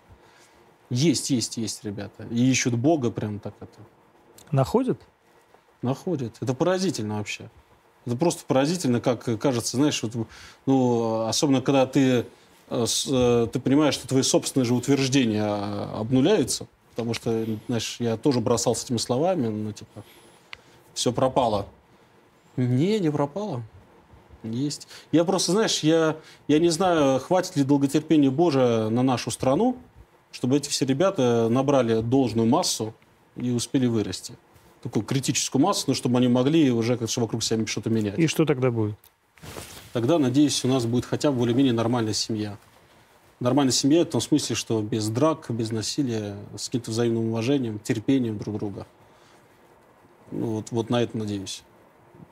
Есть, есть, есть, ребята. И ищут Бога прям так это. Находят? Находят. Это поразительно вообще. Это просто поразительно, как кажется, знаешь, вот, ну, особенно когда ты, э, ты понимаешь, что твои собственные же утверждения а, обнуляются, потому что, знаешь, я тоже бросал с этими словами, ну, типа, все пропало. Не, не пропало. Есть. Я просто, знаешь, я, я не знаю, хватит ли долготерпения Божия на нашу страну, чтобы эти все ребята набрали должную массу и успели вырасти. Такую критическую массу, но чтобы они могли уже как вокруг себя что-то менять. И что тогда будет? Тогда, надеюсь, у нас будет хотя бы более-менее нормальная семья. Нормальная семья в том смысле, что без драк, без насилия, с каким-то взаимным уважением, терпением друг друга. Ну, вот, вот на это надеюсь.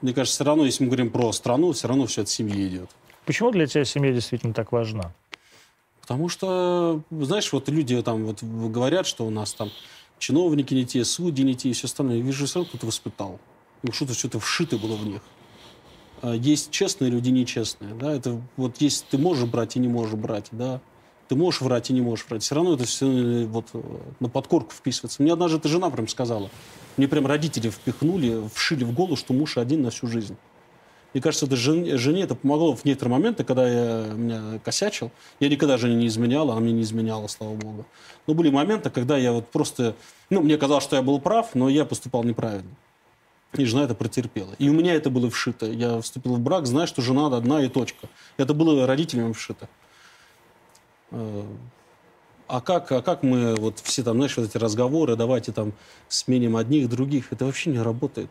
Мне кажется, все равно, если мы говорим про страну, все равно все от семьи идет. Почему для тебя семья действительно так важна? Потому что, знаешь, вот люди там вот говорят, что у нас там чиновники не те, судьи не те и все остальное. Я вижу, все равно кто-то воспитал. Ну, что-то что-то вшито было в них. А есть честные люди, нечестные. Да? Это вот есть ты можешь брать и не можешь брать, да. Ты можешь врать и не можешь врать. Все равно это все э, вот э, на подкорку вписывается. Мне однажды эта жена прям сказала. Мне прям родители впихнули, вшили в голову, что муж один на всю жизнь. Мне кажется, это жене, жене это помогло в некоторые моменты, когда я меня косячил. Я никогда жене не изменял, она мне не изменяла, слава богу. Но были моменты, когда я вот просто... Ну, мне казалось, что я был прав, но я поступал неправильно. И жена это протерпела. И у меня это было вшито. Я вступил в брак, зная, что жена одна и точка. Это было родителями вшито. А как, а как мы, вот все там, знаешь, вот эти разговоры, давайте там сменим одних, других, это вообще не работает.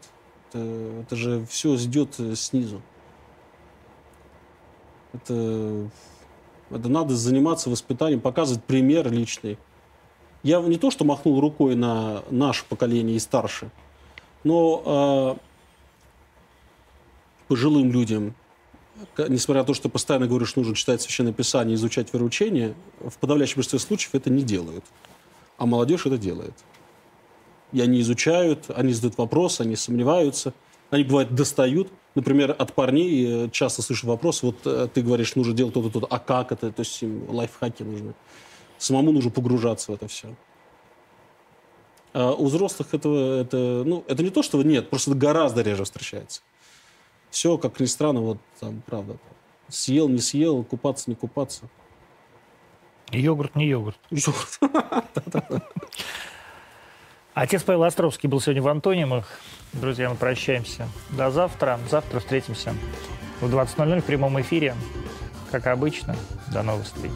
Это, это же все идет э, снизу. Это, это надо заниматься воспитанием, показывать пример личный. Я не то, что махнул рукой на наше поколение и старше, но э, пожилым людям, несмотря на то, что постоянно говоришь, нужно читать Священное Писание, изучать вероучение, в подавляющем большинстве случаев это не делают. А молодежь это делает и они изучают, они задают вопросы, они сомневаются. Они, бывает, достают. Например, от парней э, часто слышу вопрос, вот э, ты говоришь, нужно делать то-то, то-то, а как это? То есть им лайфхаки нужны. Самому нужно погружаться в это все. А у взрослых этого, это, ну, это не то, что нет, просто это гораздо реже встречается. Все, как ни странно, вот там, правда. Съел, не съел, купаться, не купаться. Йогурт, не йогурт. Йогурт. Отец Павел Островский был сегодня в Антонимах. Друзья, мы прощаемся. До завтра. Завтра встретимся в 20.00 в прямом эфире. Как обычно. До новых встреч.